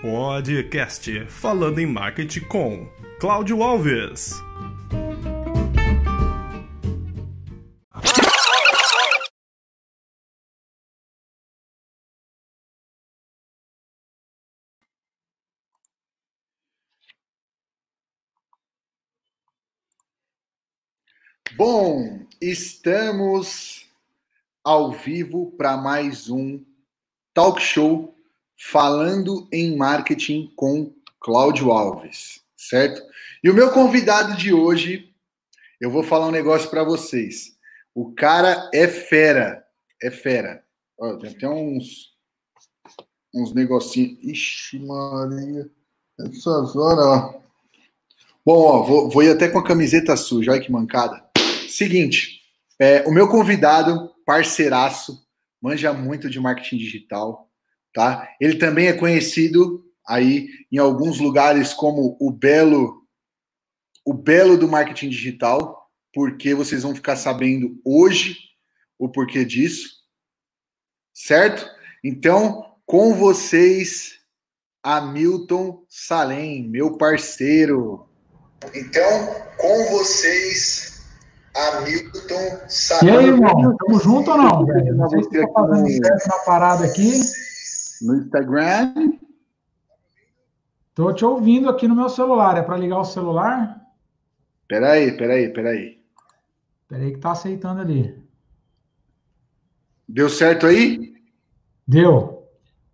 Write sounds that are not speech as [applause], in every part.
Podcast falando em marketing com Cláudio Alves. Bom, estamos ao vivo para mais um talk show falando em marketing com Cláudio Alves, certo? E o meu convidado de hoje, eu vou falar um negócio para vocês. O cara é fera, é fera. Ó, tem até uns uns negocinhos. Ixi, Maria. Essas horas, ó. Bom, ó, vou, vou ir até com a camiseta suja, olha que mancada. Seguinte, é, o meu convidado, parceiraço, manja muito de marketing digital, tá? Ele também é conhecido aí em alguns lugares como o belo, o belo do marketing digital, porque vocês vão ficar sabendo hoje o porquê disso, certo? Então, com vocês, Hamilton Salem, meu parceiro. Então, com vocês, Hamilton Salem. E aí, irmão? Tamo junto ou não, velho? Não sei se tá fazendo certo na parada aqui. No Instagram. Tô te ouvindo aqui no meu celular. É para ligar o celular? Peraí, peraí, peraí. Peraí que tá aceitando ali. Deu certo aí? Deu.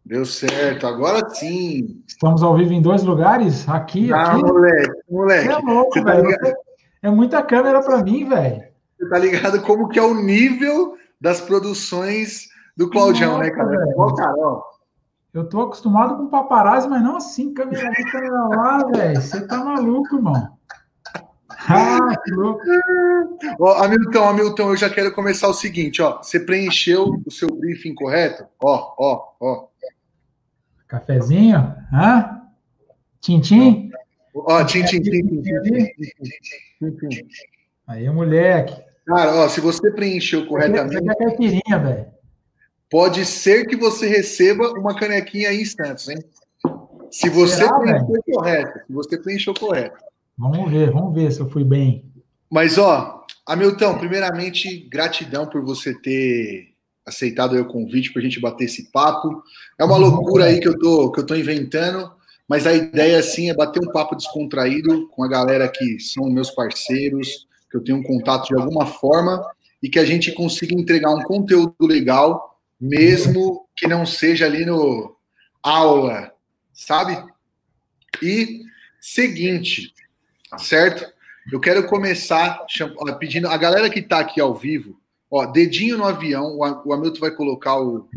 Deu certo, agora sim. Estamos ao vivo em dois lugares? Aqui, ah, aqui. moleque, moleque. Você é louco, tá velho. Tá é muita câmera para mim, velho. Você tá ligado como que é o nível das produções do Claudião, Nossa, né, cara? Ó, cara, ó. Eu tô acostumado com paparazzi, mas não assim, câmera aqui, câmera lá, velho. Você tá maluco, irmão. Ah, que louco. Ó, Hamilton, Hamilton, eu já quero começar o seguinte, ó. Você preencheu o seu briefing correto? Ó, ó, ó. Cafezinho? Hã? Tintim? Ó, tintim, tintim, tintim. Aí, moleque. Cara, ó, se você preencheu corretamente. Você quer caipirinha, velho. Pode ser que você receba uma canequinha em instantes, hein? Se você Será, preencheu véio? correto. Se você preencheu correto. Vamos ver, vamos ver se eu fui bem. Mas, ó, Hamilton, primeiramente, gratidão por você ter aceitado o convite para a gente bater esse papo. É uma loucura aí que eu tô, que eu tô inventando, mas a ideia, assim, é bater um papo descontraído com a galera que são meus parceiros, que eu tenho um contato de alguma forma e que a gente consiga entregar um conteúdo legal, mesmo que não seja ali no aula, sabe? E seguinte, certo? Eu quero começar pedindo a galera que está aqui ao vivo, ó, dedinho no avião, o Hamilton vai colocar o,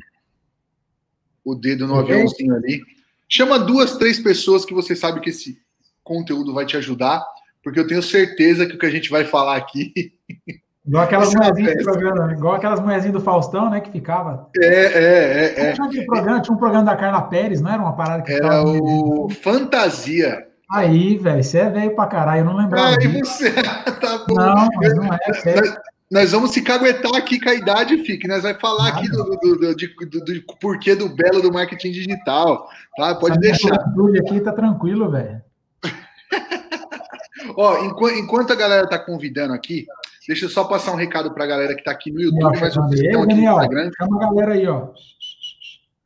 o dedo no aviãozinho ali. Chama duas, três pessoas que você sabe que esse conteúdo vai te ajudar porque eu tenho certeza que o que a gente vai falar aqui. [laughs] Igual aquelas mulherzinhas do programa, igual aquelas mulherzinhas do Faustão, né? Que ficava. É, é, é. é. Tinha, programa, tinha um programa da Carla Pérez, não era uma parada que Era o Fantasia. Aí, velho, você é velho pra caralho, eu não lembrava. Aí você. [laughs] tá bom. Não, mas não é, sério. Nós, vamos se caguetar aqui com a idade, Fique. Nós vamos falar aqui do, do, do, do, do, porquê do belo do marketing digital. Tá? Pode Essa deixar. aqui tá tranquilo, velho. [laughs] Ó, enquanto, enquanto a galera tá convidando aqui, deixa eu só passar um recado pra galera que tá aqui no YouTube, mas vocês estão aqui no Instagram. Chama a galera aí, ó.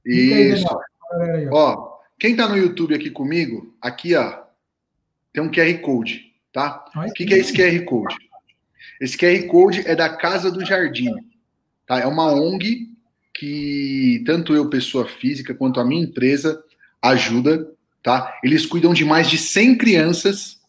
Isso. Aí, ó. quem tá no YouTube aqui comigo, aqui, ó, tem um QR Code, tá? O que, que é esse QR Code? Esse QR Code é da Casa do Jardim, tá? É uma ONG que tanto eu, pessoa física, quanto a minha empresa ajuda, tá? Eles cuidam de mais de 100 crianças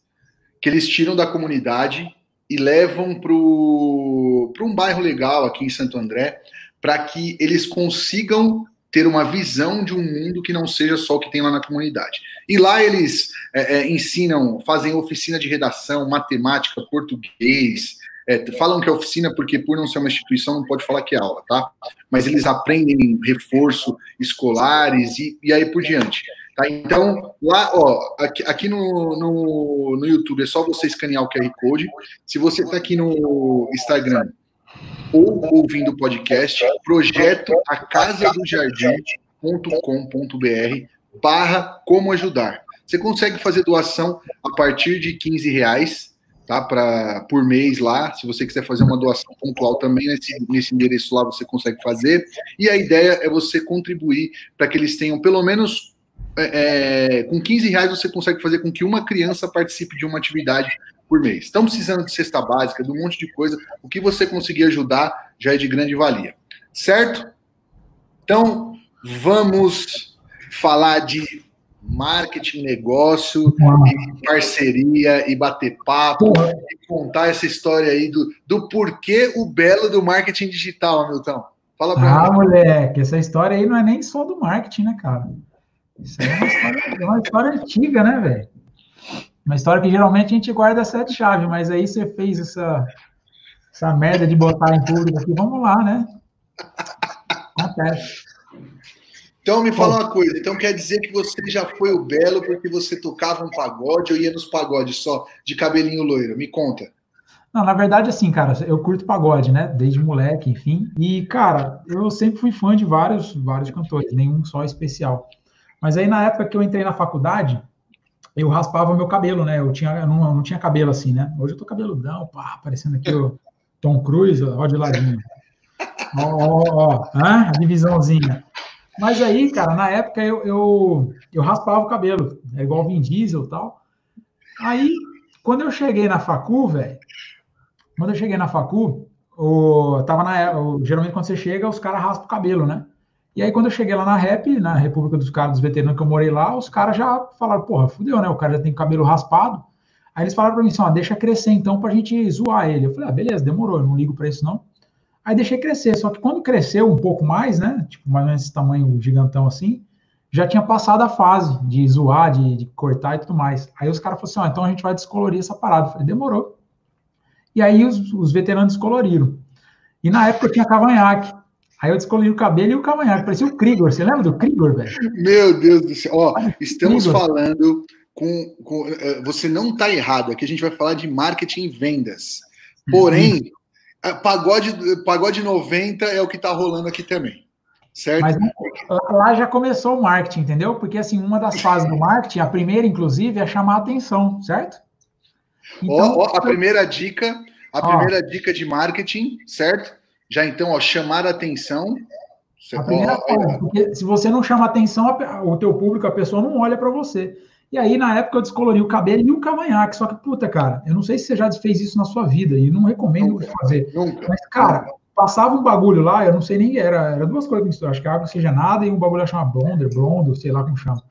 que eles tiram da comunidade e levam para um bairro legal aqui em Santo André, para que eles consigam ter uma visão de um mundo que não seja só o que tem lá na comunidade. E lá eles é, é, ensinam, fazem oficina de redação, matemática, português, é, falam que é oficina porque, por não ser uma instituição, não pode falar que é aula, tá? Mas eles aprendem reforço escolares e, e aí por diante. Tá? Então, lá, ó, aqui, aqui no, no, no, YouTube é só você escanear o QR Code. Se você está aqui no Instagram ou ouvindo o podcast, projeto a casa do jardim.com.br barra como ajudar. Você consegue fazer doação a partir de 15 reais, tá? Pra, por mês lá. Se você quiser fazer uma doação pontual também, nesse, nesse endereço lá você consegue fazer. E a ideia é você contribuir para que eles tenham pelo menos. É, é com 15 reais você consegue fazer com que uma criança participe de uma atividade por mês. Estão precisando de cesta básica, de um monte de coisa. O que você conseguir ajudar já é de grande valia. Certo? Então, vamos falar de marketing, negócio, e parceria e bater papo e contar essa história aí do, do porquê o belo do marketing digital, Hamilton. Fala pra ah, mim. moleque, essa história aí não é nem só do marketing, né, cara? Isso é uma história, é uma história antiga, né, velho? Uma história que geralmente a gente guarda sete chaves, mas aí você fez essa, essa merda de botar em público aqui, vamos lá, né? Acontece. Então me fala uma coisa, então quer dizer que você já foi o belo porque você tocava um pagode ou ia nos pagodes só de cabelinho loiro? Me conta. Não, na verdade, assim, cara, eu curto pagode, né? Desde moleque, enfim. E, cara, eu sempre fui fã de vários, vários cantores, nenhum só especial. Mas aí, na época que eu entrei na faculdade, eu raspava meu cabelo, né? Eu, tinha, eu não, eu não tinha cabelo assim, né? Hoje eu tô cabeludão, pá, parecendo aqui o Tom Cruise, ó, de ladinho. Ó, ó, ó, a divisãozinha. Mas aí, cara, na época eu, eu, eu raspava o cabelo, é igual Vin Diesel e tal. Aí, quando eu cheguei na facu, velho, quando eu cheguei na facu, o, tava na, o, geralmente quando você chega, os caras raspam o cabelo, né? E aí, quando eu cheguei lá na REP, na República dos Caras dos Veteranos que eu morei lá, os caras já falaram, porra, fudeu, né? O cara já tem cabelo raspado. Aí eles falaram pra mim assim, ó, deixa crescer então pra gente zoar ele. Eu falei, ah, beleza, demorou, eu não ligo pra isso não. Aí deixei crescer, só que quando cresceu um pouco mais, né, tipo mais ou menos esse tamanho gigantão assim, já tinha passado a fase de zoar, de, de cortar e tudo mais. Aí os caras falaram assim, ó, então a gente vai descolorir essa parada. Eu falei, demorou. E aí os, os veteranos descoloriram. E na época eu tinha cavanhaque. Aí eu descolori o cabelo e o cavanhaque. Parecia o Krigor. Você lembra do Krigor, velho? Meu Deus do céu. Ó, estamos Krigor. falando com, com, uh, Você não está errado. Aqui a gente vai falar de marketing e vendas. Porém, uhum. Pagode, pagode 90 é o que está rolando aqui também. Certo? Mas lá já começou o marketing, entendeu? Porque assim, uma das fases do marketing, a primeira, inclusive, é chamar a atenção, certo? Então, ó, ó, a primeira dica, a ó, primeira dica de marketing, certo? Já então, ó, chamar a atenção. A primeira coisa, porque se você não chama atenção, o teu público, a pessoa não olha para você. E aí, na época, eu descolori o cabelo e o cavanhaque. Só que, puta, cara, eu não sei se você já fez isso na sua vida e não recomendo nunca, fazer. Nunca. Mas, cara, passava um bagulho lá, eu não sei nem, era, era duas coisas que mistura, acho que água oxigenada e um bagulho chama blonder, blondo, sei lá como chama.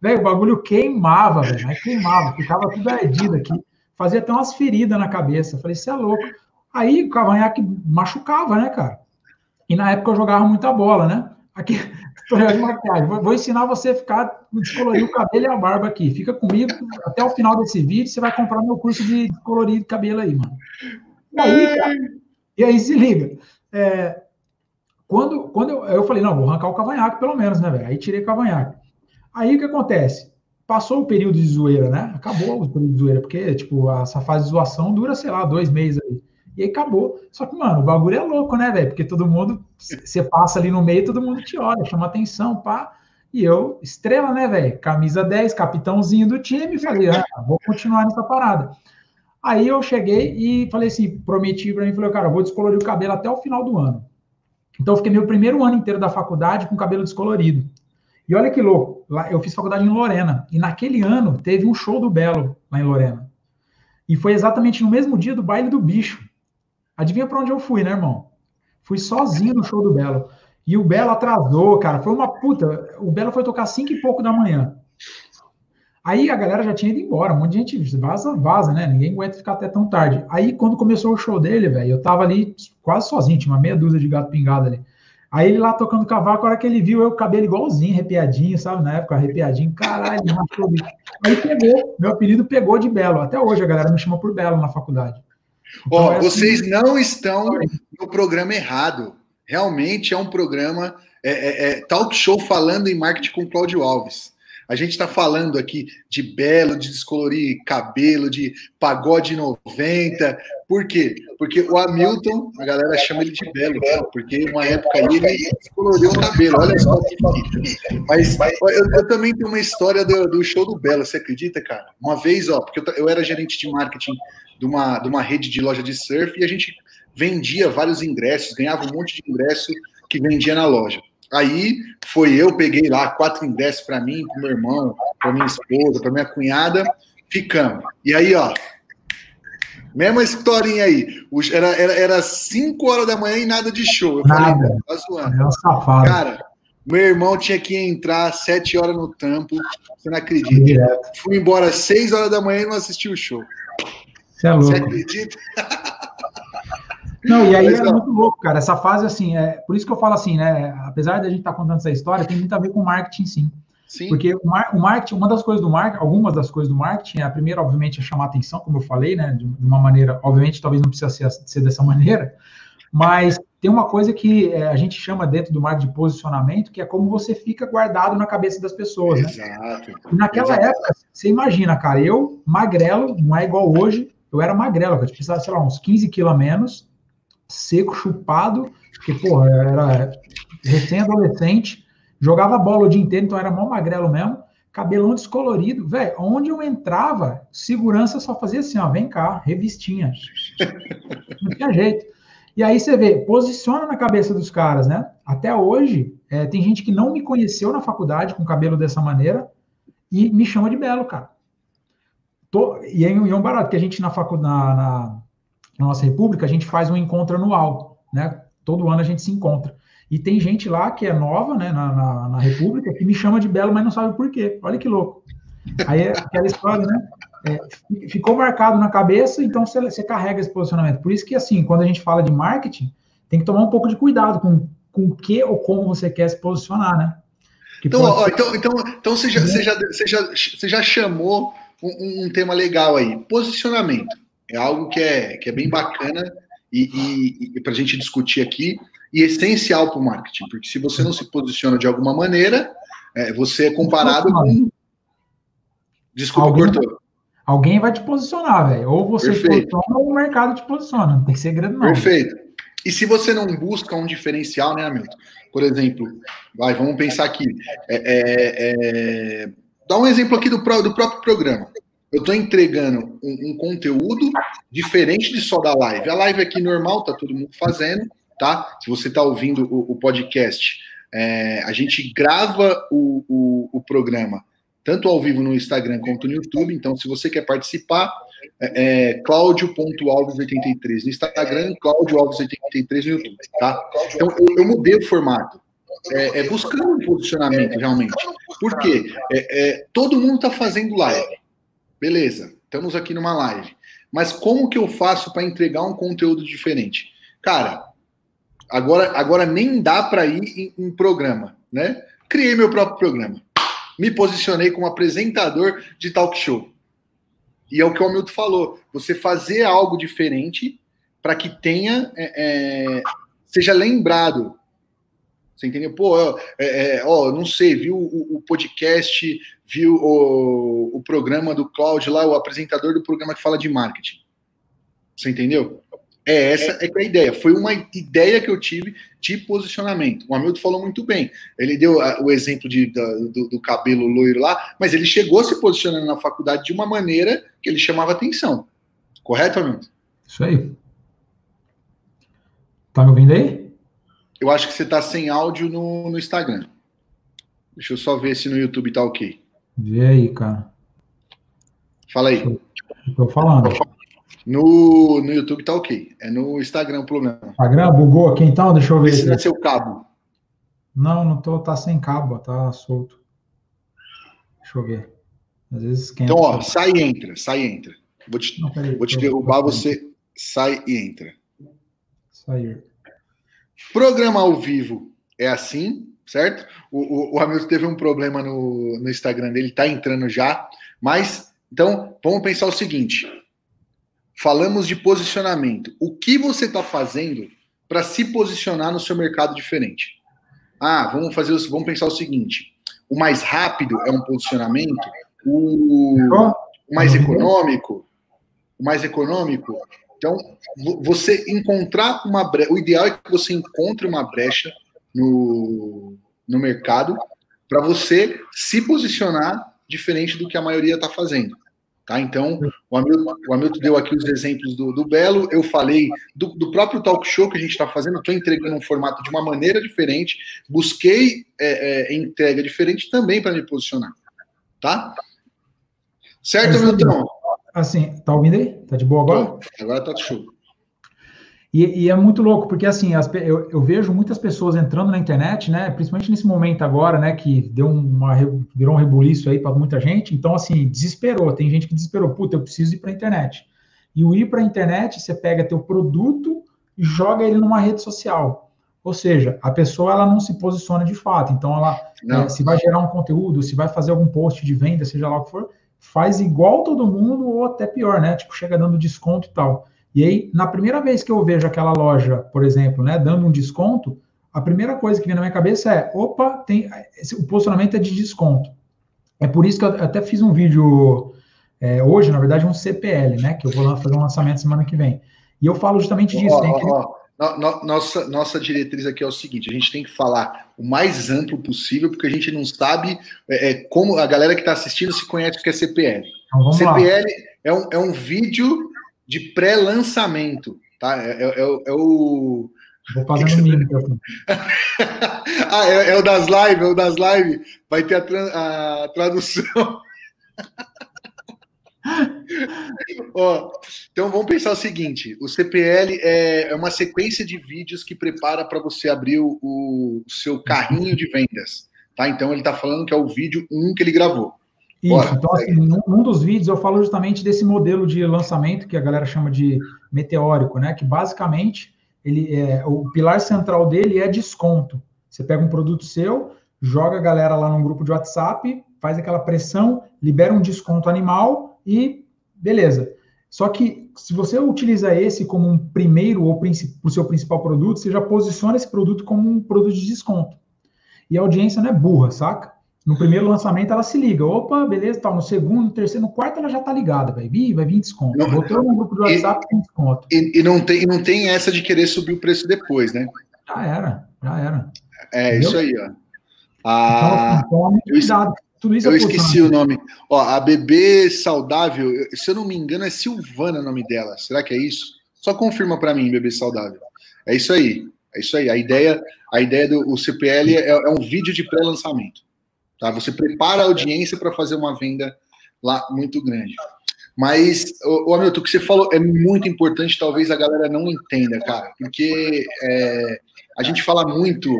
Velho, o bagulho queimava, velho, mas queimava, ficava tudo ardido aqui. Fazia até umas feridas na cabeça. Falei, você é louco. Aí o cavanhaque machucava, né, cara? E na época eu jogava muita bola, né? Aqui, [laughs] tutorial de maquiagem. Vou, vou, ensinar você a ficar, descolorir o cabelo e a barba aqui. Fica comigo, até o final desse vídeo, você vai comprar meu curso de colorir de cabelo aí, mano. E aí, cara, e aí se liga. É, quando quando eu, eu falei, não, vou arrancar o cavanhaque pelo menos, né, velho? Aí tirei o cavanhaque. Aí o que acontece? Passou o período de zoeira, né? Acabou o período de zoeira, porque, tipo, essa fase de zoação dura, sei lá, dois meses aí. E aí acabou. Só que, mano, o bagulho é louco, né, velho? Porque todo mundo, você passa ali no meio, todo mundo te olha, chama atenção, pá. E eu, estrela, né, velho? Camisa 10, capitãozinho do time, falei, ah, vou continuar nessa parada. Aí eu cheguei e falei assim, prometi para mim, falei, cara, vou descolorir o cabelo até o final do ano. Então eu fiquei meu primeiro ano inteiro da faculdade com cabelo descolorido. E olha que louco, lá, eu fiz faculdade em Lorena, e naquele ano teve um show do Belo lá em Lorena. E foi exatamente no mesmo dia do baile do bicho. Adivinha para onde eu fui, né, irmão? Fui sozinho no show do Belo. E o Belo atrasou, cara. Foi uma puta. O Belo foi tocar cinco e pouco da manhã. Aí a galera já tinha ido embora. Um monte de gente vaza, vaza, né? Ninguém aguenta ficar até tão tarde. Aí quando começou o show dele, velho, eu tava ali quase sozinho, tinha uma meia dúzia de gato pingado ali. Aí ele lá tocando cavaco, a hora que ele viu eu com o cabelo igualzinho, arrepiadinho, sabe? Na época, arrepiadinho, caralho, Aí pegou, meu apelido pegou de Belo. Até hoje a galera me chama por Belo na faculdade. Ó, oh, vocês não estão no programa errado. Realmente é um programa é, é, é, talk show falando em marketing com Cláudio Alves. A gente está falando aqui de belo, de descolorir cabelo, de pagode 90. Por quê? Porque o Hamilton, a galera chama ele de belo, porque uma época aí ele descoloriu o cabelo. Olha só que bonito. Mas eu, eu, também tenho uma história do, do, show do Belo, você acredita, cara? Uma vez, ó, porque eu, eu era gerente de marketing de uma, de uma rede de loja de surf e a gente vendia vários ingressos, ganhava um monte de ingresso que vendia na loja. Aí foi eu, peguei lá quatro ingressos para mim, para meu irmão, para minha esposa, para minha cunhada, ficamos. E aí, ó, mesma historinha aí. Era, era, era cinco horas da manhã e nada de show. Eu nada. falei, tá zoando. É um safado. Cara, meu irmão tinha que entrar sete horas no tampo, você não acredita. Fui embora seis horas da manhã e não assisti o show. Você é louco. Você acredita? [laughs] Não, e aí é muito louco, cara. Essa fase, assim, é por isso que eu falo assim, né? Apesar de a gente estar tá contando essa história, tem muito a ver com marketing, sim. Sim. Porque o, mar, o, marketing, uma das coisas do marketing, algumas das coisas do marketing, a primeira, obviamente, é chamar atenção, como eu falei, né? De, de uma maneira, obviamente, talvez não precisa ser, ser dessa [laughs] maneira, mas tem uma coisa que é, a gente chama dentro do marketing de posicionamento, que é como você fica guardado na cabeça das pessoas, né? Exato. E naquela Exato. época, você imagina, cara, eu, magrelo, não é igual hoje, eu era magrelo, eu precisava, sei lá, uns 15 quilos a menos, seco, chupado, porque, porra, era recém-adolescente, jogava bola o dia inteiro, então era mó magrelo mesmo, cabelão descolorido, velho, onde eu entrava, segurança só fazia assim, ó, vem cá, revistinha, não tinha jeito. E aí você vê, posiciona na cabeça dos caras, né? Até hoje, é, tem gente que não me conheceu na faculdade com cabelo dessa maneira e me chama de belo, cara. Tô, e é, é um barato, que a gente na faculdade, na, na na nossa república, a gente faz um encontro anual, né? Todo ano a gente se encontra. E tem gente lá que é nova, né, na, na, na república, que me chama de belo, mas não sabe por quê. Olha que louco. Aí é aquela história, né? É, ficou marcado na cabeça, então você, você, carrega esse posicionamento. Por isso que, assim, quando a gente fala de marketing, tem que tomar um pouco de cuidado com, com o que ou como você quer se posicionar, né? então, ó, então, então, então você, já, você, já, você, já, você já chamou um, um tema legal aí: posicionamento é algo que é, que é bem bacana e, e, e para a gente discutir aqui e essencial para o marketing, porque se você não se posiciona de alguma maneira, é, você é comparado com. Desculpa, alguém, cortou. Alguém vai te posicionar, velho. Ou você Perfeito. posiciona ou o mercado te posiciona. Não tem segredo, não. Perfeito. E se você não busca um diferencial, né, Hamilton? Por exemplo, vai, vamos pensar aqui. É, é, é, dá um exemplo aqui do, do próprio programa eu estou entregando um, um, conteúdo diferente de só da live. A live aqui normal, tá todo mundo fazendo, tá? Se você está ouvindo o, o podcast, é, a gente grava o, o, o, programa tanto ao vivo no Instagram quanto no YouTube. Então, se você quer participar, é, é Claudio.alves83 no Instagram, Claudio Alves83 no YouTube, tá? Então, eu, eu mudei o formato. É, é, buscando um posicionamento realmente. Por quê? É, é, todo mundo está fazendo live. Beleza, estamos aqui numa live. Mas como que eu faço para entregar um conteúdo diferente? Cara, agora, agora nem dá para ir em, em programa, né? Criei meu próprio programa. Me posicionei como apresentador de talk show. E é o que o Hamilton falou: você fazer algo diferente para que tenha, é, é, seja lembrado você entendeu? Pô, é, é, ó, não sei, viu o, o podcast, viu o, o, programa do Cláudio lá, o apresentador do programa que fala de marketing. Você entendeu? É essa é, é a ideia. Foi uma ideia que eu tive de posicionamento. O Hamilton falou muito bem. Ele deu o exemplo de, do, do, cabelo loiro lá, mas ele chegou se posicionando na faculdade de uma maneira que ele chamava atenção. Correto, Hamilton? Isso aí. Tá me ouvindo aí? Eu acho que você está sem áudio no, no Instagram. Deixa eu só ver se no YouTube tá ok. Vê aí, cara. Fala aí. Estou falando. No, no YouTube tá ok. É no Instagram o problema. Instagram bugou aqui então? Deixa eu ver. Esse é seu cabo. Não, não tô, tá sem cabo, tá solto. Deixa eu ver. Às vezes esquenta. Então, ó, sai e entra, sai e entra. Vou te, não, peraí, vou te derrubar, você sai e entra. Sair. Programa ao vivo é assim, certo? O, o, o Hamilton teve um problema no, no Instagram dele, tá entrando já, mas então vamos pensar o seguinte: falamos de posicionamento. O que você está fazendo para se posicionar no seu mercado diferente? Ah, vamos fazer, vamos pensar o seguinte: o mais rápido é um posicionamento, o, o mais econômico, o mais econômico. Então, você encontrar uma brecha, o ideal é que você encontre uma brecha no, no mercado para você se posicionar diferente do que a maioria está fazendo. Tá? Então, o Hamilton, o Hamilton, deu aqui os exemplos do, do Belo, eu falei do, do, próprio talk show que a gente está fazendo, estou entregando um formato de uma maneira diferente, busquei é, é, entrega diferente também para me posicionar. Tá? Certo, Hamilton? Assim, tá ouvindo aí? Tá de boa agora? Agora tá show. E, e, é muito louco, porque assim, as, eu, eu, vejo muitas pessoas entrando na internet, né? Principalmente nesse momento agora, né? Que deu uma, virou um rebuliço aí para muita gente. Então, assim, desesperou. Tem gente que desesperou. Puta, eu preciso ir para a internet. E o ir para a internet, você pega teu produto e joga ele numa rede social. Ou seja, a pessoa ela não se posiciona de fato. Então, ela é, se vai gerar um conteúdo, se vai fazer algum post de venda, seja lá o que for, faz igual todo mundo ou até pior, né? Tipo, chega dando desconto e tal. E aí, na primeira vez que eu vejo aquela loja, por exemplo, né, dando um desconto, a primeira coisa que vem na minha cabeça é: opa, tem, esse, o posicionamento é de desconto. É por isso que eu até fiz um vídeo é, hoje, na verdade, um CPL, né? Que eu vou fazer um lançamento semana que vem. E eu falo justamente disso. Oh, oh, oh. Nossa, nossa diretriz aqui é o seguinte: a gente tem que falar o mais amplo possível, porque a gente não sabe é, é como a galera que está assistindo se conhece o que é CPL. Então, CPL é um, é um vídeo de pré-lançamento, tá? É, é, é, é o. Vou fazer um mínimo. [laughs] ah, é, é, o das lives, é o das lives. Vai ter a, tra a tradução. [laughs] [laughs] Ó, então vamos pensar o seguinte: o CPL é, é uma sequência de vídeos que prepara para você abrir o, o, seu carrinho de vendas. Tá? Então ele está falando que é o vídeo 1 que ele gravou. Isso, Bora. então, assim, num, num, dos vídeos eu falo justamente desse modelo de lançamento que a galera chama de meteórico, né? Que basicamente ele é, o pilar central dele é desconto. Você pega um produto seu, joga a galera lá num grupo de WhatsApp, faz aquela pressão, libera um desconto animal e beleza. Só que se você utiliza esse como um primeiro ou o seu principal produto, você já posiciona esse produto como um produto de desconto. E a audiência não é burra, saca? No primeiro lançamento ela se liga, opa, beleza, tal. No segundo, no terceiro, no quarto ela já tá ligada, vai vir, vai vir desconto. Não, Botou no grupo do WhatsApp e, tem desconto. E, e, não tem, não tem essa de querer subir o preço depois, né? Já era, já era. É, Entendeu? isso aí, ó. Ah, então, então cuidado. Tudo isso eu é esqueci o nome. Ó, a bebê saudável, se eu não me engano, é Silvana o nome dela. Será que é isso? Só confirma para mim, bebê saudável. É isso aí. É isso aí. A ideia, a ideia do o CPL é, é um vídeo de pré-lançamento. Tá? Você prepara a audiência para fazer uma venda lá muito grande. Mas, o Hamilton, o que você falou é muito importante, talvez a galera não entenda, cara, porque é, a gente fala muito,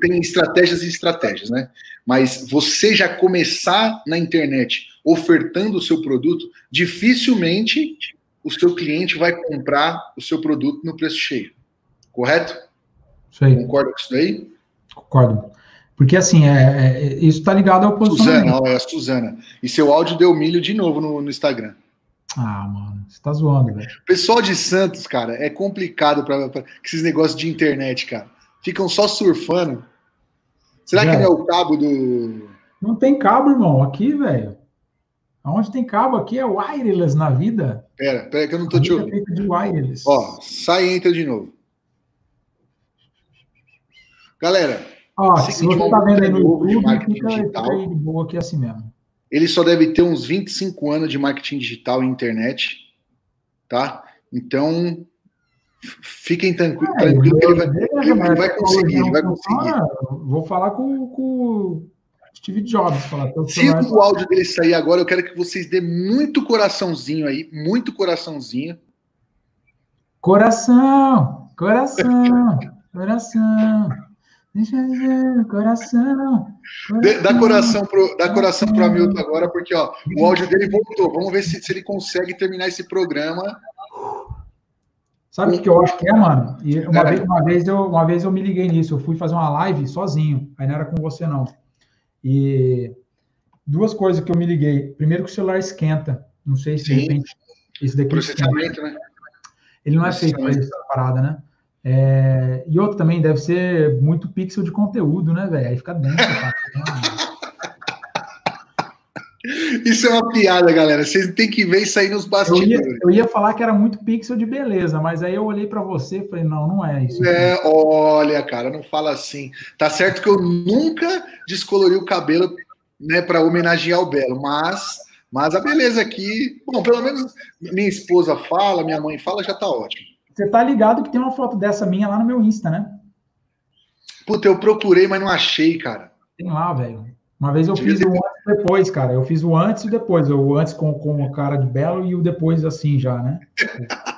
tem estratégias e estratégias, né? Mas você já começar na internet ofertando o seu produto, dificilmente o seu cliente vai comprar o seu produto no preço cheio. Correto? Isso aí. Concorda com isso daí? Concordo. Porque, assim, é, é isso está ligado ao posicionamento. Suzana, é a Suzana. E seu áudio deu milho de novo no, no Instagram. Ah, mano, você tá zoando, velho. Pessoal de Santos, cara, é complicado para esses negócios de internet, cara. Ficam só surfando. Será é. que não é o cabo do. Não tem cabo, irmão, aqui, velho. Aonde tem cabo aqui é wireless na vida. Pera, pera que eu não tô te ouvindo. É de wireless. Ó, sai e entra de novo. Galera, Ó, se você está vendo aí no YouTube, fica, digital, aí de boa aqui assim mesmo. Ele só deve ter uns 25 anos de marketing digital e internet, tá? Então, fiquem tranquilos, é, tranquilo ele vai, ele, ele vai conseguir, ele vai conseguir. Vou falar com, com o Steve Jobs. Falar, Se o áudio dele sair agora, eu quero que vocês dêem muito coraçãozinho aí, muito coraçãozinho. Coração, coração, [laughs] coração. Deixa eu dizer, coração. coração dá coração pro, dá coração pro Hamilton agora, porque ó, o áudio dele voltou. Vamos ver se, se ele consegue terminar esse programa. Sabe o que eu acho que é, mano? E uma, vez, uma, vez eu, uma vez eu me liguei nisso. Eu fui fazer uma live sozinho. Aí não era com você, não. E duas coisas que eu me liguei. Primeiro que o celular esquenta. Não sei se Sim. de repente esse daqui. Processamento, esquenta. né? Ele não é feito para essa parada, né? É, e outro também deve ser muito pixel de conteúdo, né, velho? Aí fica dentro. [laughs] Isso é uma piada, galera. Vocês têm que ver isso aí nos bastidores. Eu ia, eu ia falar que era muito pixel de beleza, mas aí eu olhei para você e falei, não, não é isso. É, olha, cara, não fala assim. Tá certo que eu nunca descolori o cabelo, né, para homenagear o Belo, mas, mas a beleza aqui, bom, pelo menos minha esposa fala, minha mãe fala, já tá ótimo. Você tá ligado que tem uma foto dessa minha lá no meu Insta, né? Puta, eu procurei, mas não achei, cara. Tem lá, velho. Uma vez eu fiz o antes e depois, cara. Eu fiz o antes e depois. O antes com, com o cara de belo e o depois assim já, né? [laughs]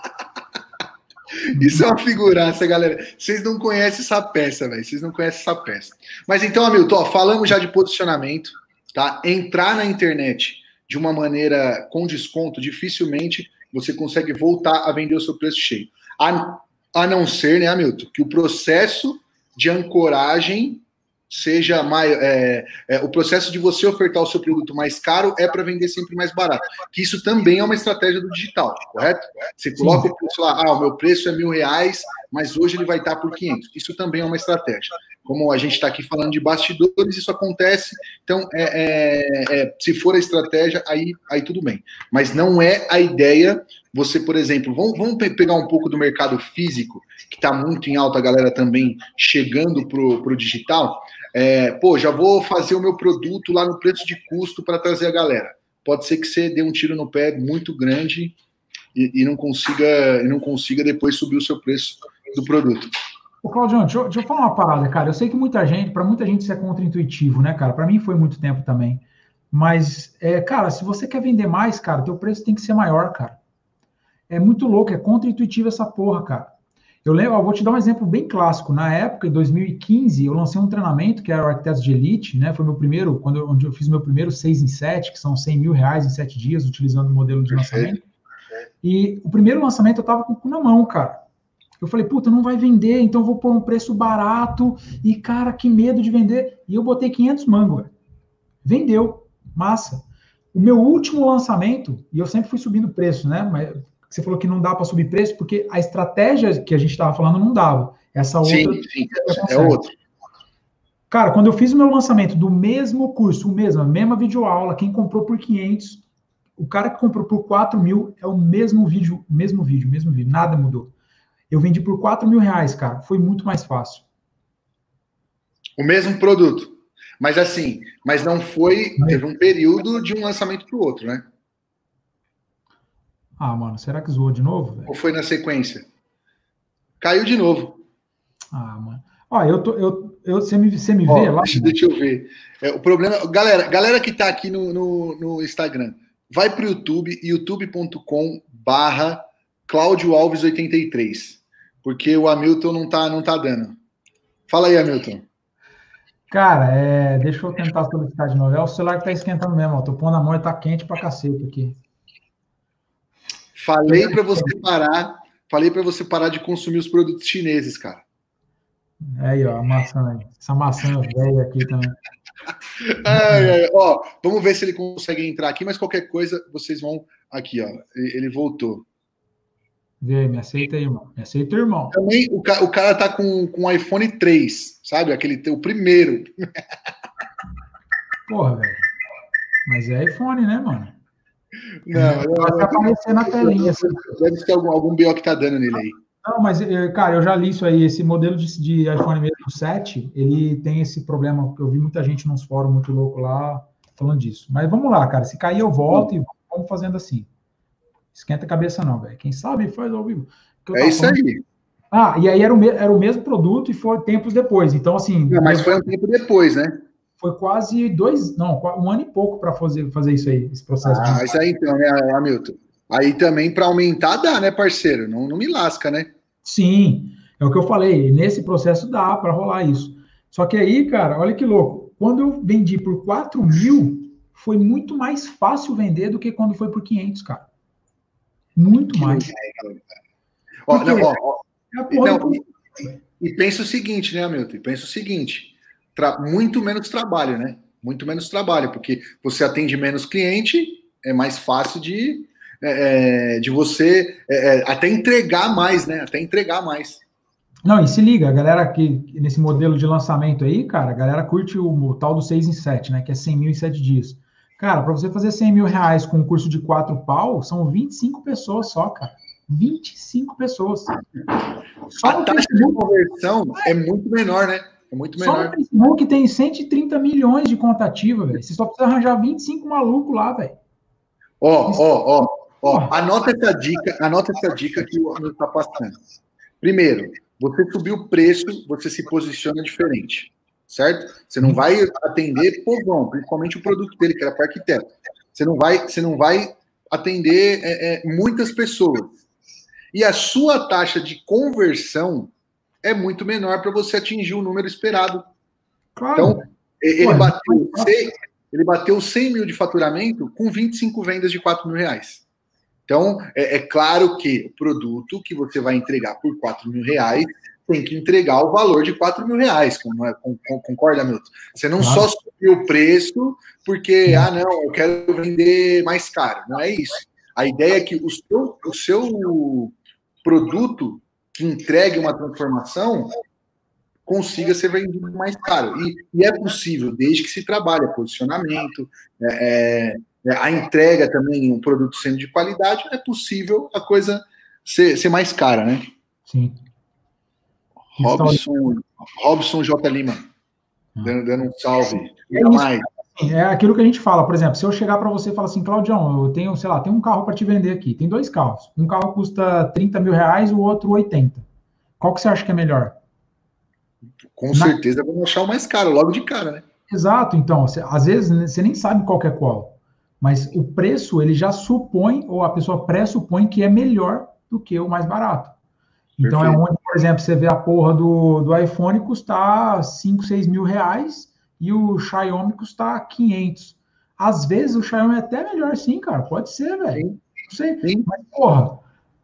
Isso é uma figuraça, galera. Vocês não conhecem essa peça, velho. Vocês não conhecem essa peça. Mas então, Hamilton, ó, falamos já de posicionamento, tá? Entrar na internet de uma maneira com desconto, dificilmente você consegue voltar a vender o seu preço cheio. A, a não ser, né, Hamilton, que o processo de ancoragem seja mais. É, é, o processo de você ofertar o seu produto mais caro é para vender sempre mais barato. Que isso também é uma estratégia do digital, correto? Você coloca o preço lá, ah, o meu preço é mil reais, mas hoje ele vai estar por 500. Isso também é uma estratégia. Como a gente está aqui falando de bastidores, isso acontece. Então, é, é, é, se for a estratégia, aí, aí tudo bem. Mas não é a ideia você, por exemplo, vamos, vamos pegar um pouco do mercado físico, que está muito em alta, a galera também chegando para o digital. É, pô, já vou fazer o meu produto lá no preço de custo para trazer a galera. Pode ser que você dê um tiro no pé muito grande e, e, não consiga e não consiga depois subir o seu preço do produto. Ô, Claudio, deixa, deixa eu falar uma parada, cara. Eu sei que muita gente, para muita gente isso é contra-intuitivo, né, cara? Para mim foi muito tempo também. Mas, é, cara, se você quer vender mais, cara, teu preço tem que ser maior, cara. É muito louco, é contra-intuitivo essa porra, cara. Eu lembro, eu vou te dar um exemplo bem clássico. Na época, em 2015, eu lancei um treinamento que era o Arquitetos de Elite, né? Foi meu primeiro, quando eu, onde eu fiz meu primeiro 6 em 7, que são 100 mil reais em 7 dias, utilizando o modelo de lançamento. E o primeiro lançamento eu tava com o cu na mão, cara. Eu falei, puta, não vai vender, então vou pôr um preço barato. E, cara, que medo de vender. E eu botei 500 mangos. Vendeu. Massa. O meu último lançamento, e eu sempre fui subindo o preço, né? Mas você falou que não dá para subir preço porque a estratégia que a gente estava falando não dava. Essa outra. Sim, sim, é outra. Cara, quando eu fiz o meu lançamento do mesmo curso, o mesmo, a mesma videoaula, quem comprou por 500, o cara que comprou por 4 mil é o mesmo vídeo, mesmo vídeo, mesmo vídeo, nada mudou. Eu vendi por 4 mil reais, cara, foi muito mais fácil. O mesmo produto. Mas assim, mas não foi, teve um período de um lançamento para o outro, né? Ah, mano, será que zoou de novo? Véio? Ou foi na sequência? Caiu de novo. Ah, mano. Ó, eu tô. Eu, eu, você me, você me Ó, vê lá? Deixa, deixa eu ver. É, o problema. Galera, galera que tá aqui no, no, no Instagram, vai pro YouTube, youtube.com barra Cláudio Alves 83. Porque o Hamilton não tá, não tá dando. Fala aí, Hamilton. Cara, é, deixa eu tentar solicitar de novo. É o celular que tá esquentando mesmo, ó. Tô pondo a mão e tá quente pra cacete aqui. Falei para você parar, falei para você parar de consumir os produtos chineses, cara. Aí, ó, a maçã aí. Essa maçã velha aqui também. [laughs] Ai, ai, ó, vamos ver se ele consegue entrar aqui, mas qualquer coisa, vocês vão aqui, ó. Ele voltou. Vê, me aceita aí, irmão. Me aceita, irmão. Também o, ca o cara tá com, com o iPhone 3, sabe? Aquele o primeiro. Porra, velho. Mas é iPhone, né, mano? Não, vai aparecer na telinha. Assim. Deve ser algum, algum BO que tá dando nele aí. Não, mas, eh, cara, eu já li isso aí. Esse modelo de, de iPhone mesmo 7, ele tem esse problema. Eu vi muita gente nos fóruns muito louco lá falando disso. Mas vamos lá, cara. Se cair, eu volto e vamos fazendo assim. Esquenta a cabeça, não, velho. Quem sabe faz ao vivo. É isso falando... aí. Ah, e aí era o, era o mesmo produto e foi tempos depois. Então, assim. Não, mas foi um tempo depois, né? Foi quase dois, não, um ano e pouco para fazer, fazer isso aí, esse processo. Ah, isso aí então, né, Hamilton? Aí também para aumentar dá, né, parceiro? Não, não me lasca, né? Sim, é o que eu falei. Nesse processo dá para rolar isso. Só que aí, cara, olha que louco. Quando eu vendi por 4 mil, foi muito mais fácil vender do que quando foi por 500, cara. Muito mais. Ó, não, ó, ó, é não, e, e pensa o seguinte, né, Hamilton? Pensa o seguinte muito menos trabalho, né? Muito menos trabalho, porque você atende menos cliente, é mais fácil de, é, é de você é, é, até entregar mais, né? Até entregar mais. Não, e se liga, a galera que nesse modelo de lançamento aí, cara, a galera curte o, o tal do 6 em 7, né? Que é 100 mil em 7 dias. Cara, para você fazer 100 mil reais com um curso de 4 pau, são 25 pessoas só, cara. 25 pessoas. Só a taxa de conversão é muito menor, né? É muito menor. Só no Facebook tem 130 milhões de conta ativa, velho. Você só precisa arranjar 25 malucos lá, velho. Ó, ó, ó, ó. Anota essa dica, anota essa dica que o Anderson está passando. Primeiro, você subiu o preço, você se posiciona diferente, certo? Você não vai atender povão, principalmente o produto dele, que era para arquiteto. Você não vai, você não vai atender é, é, muitas pessoas. E a sua taxa de conversão é muito menor para você atingir o número esperado. Claro. Então, ele bateu, 100, ele bateu 100 mil de faturamento com 25 vendas de 4 mil reais. Então, é, é, claro que o produto que você vai entregar por 4 mil reais tem que entregar o valor de 4 mil reais, concorda, Milton? Você não claro. só subiu o preço porque, ah, não, eu quero vender mais caro. Não é isso. A ideia é que o seu, o seu produto que entregue uma transformação consiga ser vendido mais caro. E, e é possível, desde que se trabalhe posicionamento, é, é, a entrega também, um produto sendo de qualidade, é possível a coisa ser, ser mais cara, né? Sim. Robson, Robson J. Lima, ah. dando, dando um salve. É, mais. É aquilo que a gente fala, por exemplo, se eu chegar para você e falar assim, Claudião, eu tenho, sei lá, tem um carro para te vender aqui, tem dois carros. Um carro custa 30 mil reais, o outro 80. Qual que você acha que é melhor? Com Na... certeza vamos achar o mais caro, logo de cara, né? Exato, então, você, às vezes você nem sabe qual é qual, mas o preço ele já supõe, ou a pessoa pressupõe que é melhor do que o mais barato. Então é Perfeito. é onde, por exemplo, você vê a porra do, do iPhone custar 5, 6 mil reais e o Xiaomi custar 500. Às vezes o Xiaomi é até melhor sim, cara, pode ser, velho. Não sei, sim. mas porra,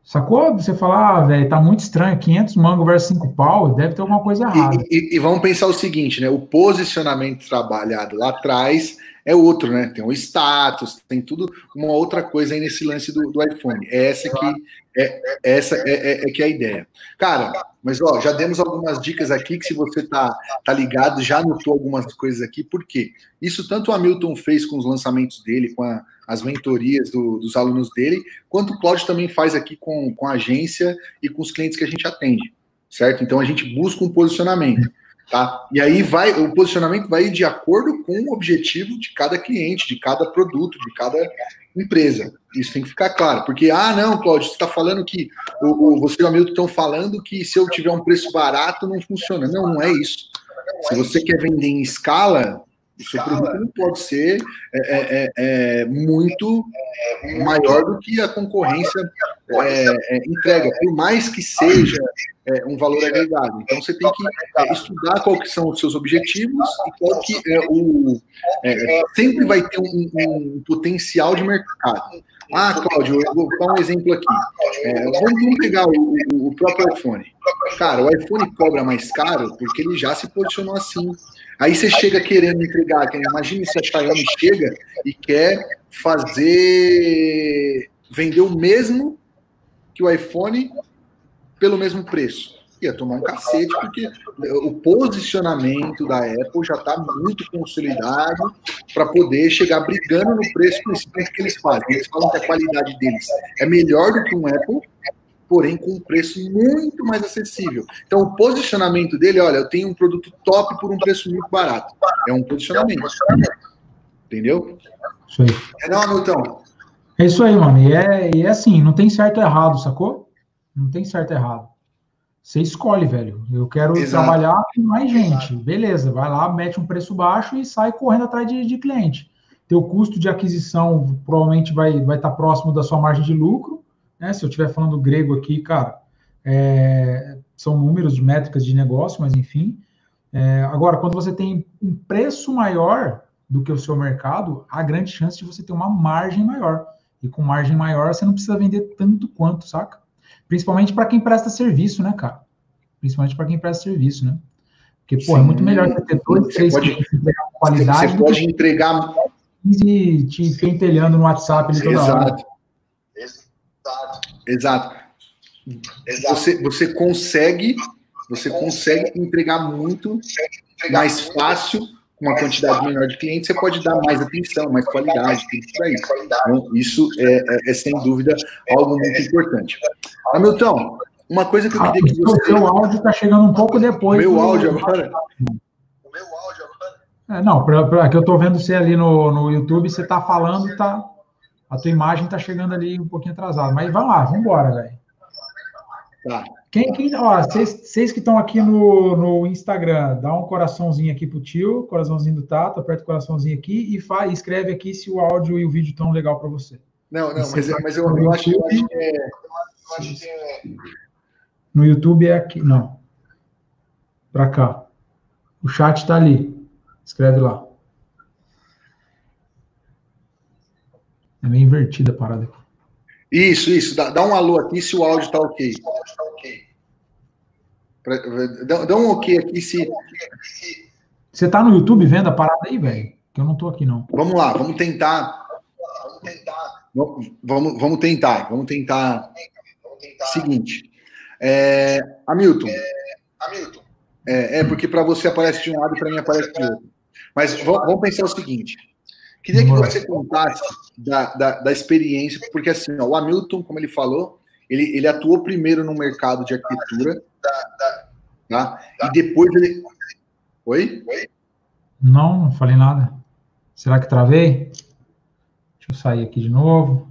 Sacou? Você fala, ah, velho, tá muito estranho, 500 mango versus 5 pau, deve ter alguma coisa errada. E, e, e, vamos pensar o seguinte, né? O posicionamento trabalhado lá atrás é outro, né? Tem o status, tem tudo, uma outra coisa aí nesse lance do, do iPhone. É essa que é, essa é, é, é, que é a ideia. Cara, mas ó, já demos algumas dicas aqui que se você tá, tá ligado, já anotou algumas coisas aqui, por quê? Isso tanto o Hamilton fez com os lançamentos dele, com a, as mentorias do, dos alunos dele, quanto o Cláudio também faz aqui com, com a agência e com os clientes que a gente atende, certo? Então a gente busca um posicionamento. Tá? E aí vai, o posicionamento vai de acordo com o objetivo de cada cliente, de cada produto, de cada empresa. Isso tem que ficar claro. Porque, ah, não, Cláudio, você está falando que o, o, você e o Hamilton estão falando que se eu tiver um preço barato não funciona. Não, não é isso. Se você quer vender em escala, o seu produto não pode ser é, é, é, é muito maior do que a concorrência é, é, entrega, por mais que seja um valor agregado. Então você tem que estudar qual que são os seus objetivos e qual que é o sempre vai ter um, um, potencial de mercado. Ah, Cláudio, eu vou dar um exemplo aqui. vamos, vamos, pegar o, o próprio iPhone. Cara, o iPhone cobra mais caro porque ele já se posicionou assim Aí você chega querendo entregar, imagine se a Xiaomi chega e quer fazer vender o mesmo que o iPhone pelo mesmo preço. Ia tomar um cacete, porque o posicionamento da Apple já está muito consolidado para poder chegar brigando no preço, principalmente que eles fazem. Eles falam que a qualidade deles é melhor do que um Apple, porém com um preço muito mais acessível. Então, o posicionamento dele, olha, eu tenho um produto top por um preço muito barato. É um posicionamento. Entendeu? Isso aí. É não, Milton? É isso aí, mano. E é, e é assim, não tem certo ou errado, sacou? Não tem certo ou errado. Você escolhe, velho. Eu quero Exato. trabalhar com mais gente. Beleza, vai lá, mete um preço baixo e sai correndo atrás de, de cliente. Teu custo de aquisição provavelmente vai estar vai tá próximo da sua margem de lucro né? Se eu estiver falando grego aqui, cara, é, são números de métricas de negócio, mas enfim. É, agora, quando você tem um preço maior do que o seu mercado, há grande chance de você ter uma margem maior. E com margem maior, você não precisa vender tanto quanto, saca? Principalmente para quem presta serviço, né, cara? Principalmente para quem presta serviço, né? Porque, pô, Sim. é muito melhor você ter dois, três pode, qualidade. Você pode entregar. E te pentelhando no WhatsApp Exato. Exato. Exato. Você, você consegue você consegue entregar muito mais fácil, com uma quantidade menor de clientes, você pode dar mais atenção, mais qualidade, tudo isso aí. Então, isso é, é, é, sem dúvida algo muito importante. Hamilton, uma coisa que eu queria que você. O seu áudio está chegando um pouco depois. Meu áudio agora? O meu áudio agora? É, não, pra, pra, que eu estou vendo você ali no, no YouTube, você está falando, tá, a tua imagem está chegando ali um pouquinho atrasada. Mas vamos lá, vamos embora, velho. Tá. Quem, quem, ó, vocês que estão aqui no, no Instagram, dá um coraçãozinho aqui pro tio, coraçãozinho do Tato, aperta o coraçãozinho aqui e faz, escreve aqui se o áudio e o vídeo estão legal para você. Não, não, mas, mas eu, eu, acho, eu, acho, que é, eu acho que é. No YouTube é aqui, não. Para cá. O chat está ali. Escreve lá. É meio invertida a parada aqui. Isso, isso. Dá, dá um alô aqui se o áudio está ok. Dá, dá um ok aqui se. Você tá no YouTube vendo a parada aí, velho? Que eu não tô aqui, não. Vamos lá, vamos tentar. Vamos tentar. Vamos, vamos tentar. Vamos tentar. Seguinte. É, Hamilton. É, Hamilton. É, é porque para você aparece de um lado e para mim aparece de outro. Mas vamos pensar o seguinte. Queria que você contasse da, da, da experiência, porque assim, ó, o Hamilton, como ele falou, ele, ele atuou primeiro no mercado de arquitetura, tá? E depois ele. Oi? Não, não falei nada. Será que travei? Deixa eu sair aqui de novo.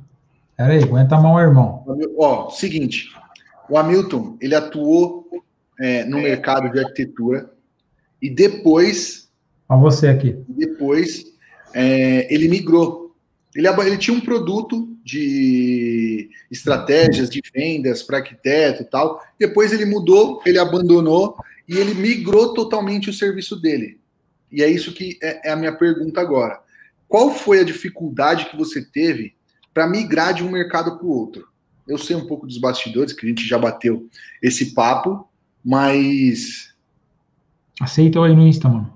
Pera aí, aguenta a mão, irmão. Ó, seguinte. O Hamilton, ele atuou é, no mercado de arquitetura e depois. A você aqui. Depois, é, ele migrou. Ele, ele tinha um produto de estratégias de vendas para arquiteto e tal. Depois ele mudou, ele abandonou e ele migrou totalmente o serviço dele. E é isso que é, é a minha pergunta agora. Qual foi a dificuldade que você teve para migrar de um mercado para o outro? Eu sei um pouco dos bastidores, que a gente já bateu esse papo, mas. Aceita aí no Insta, mano.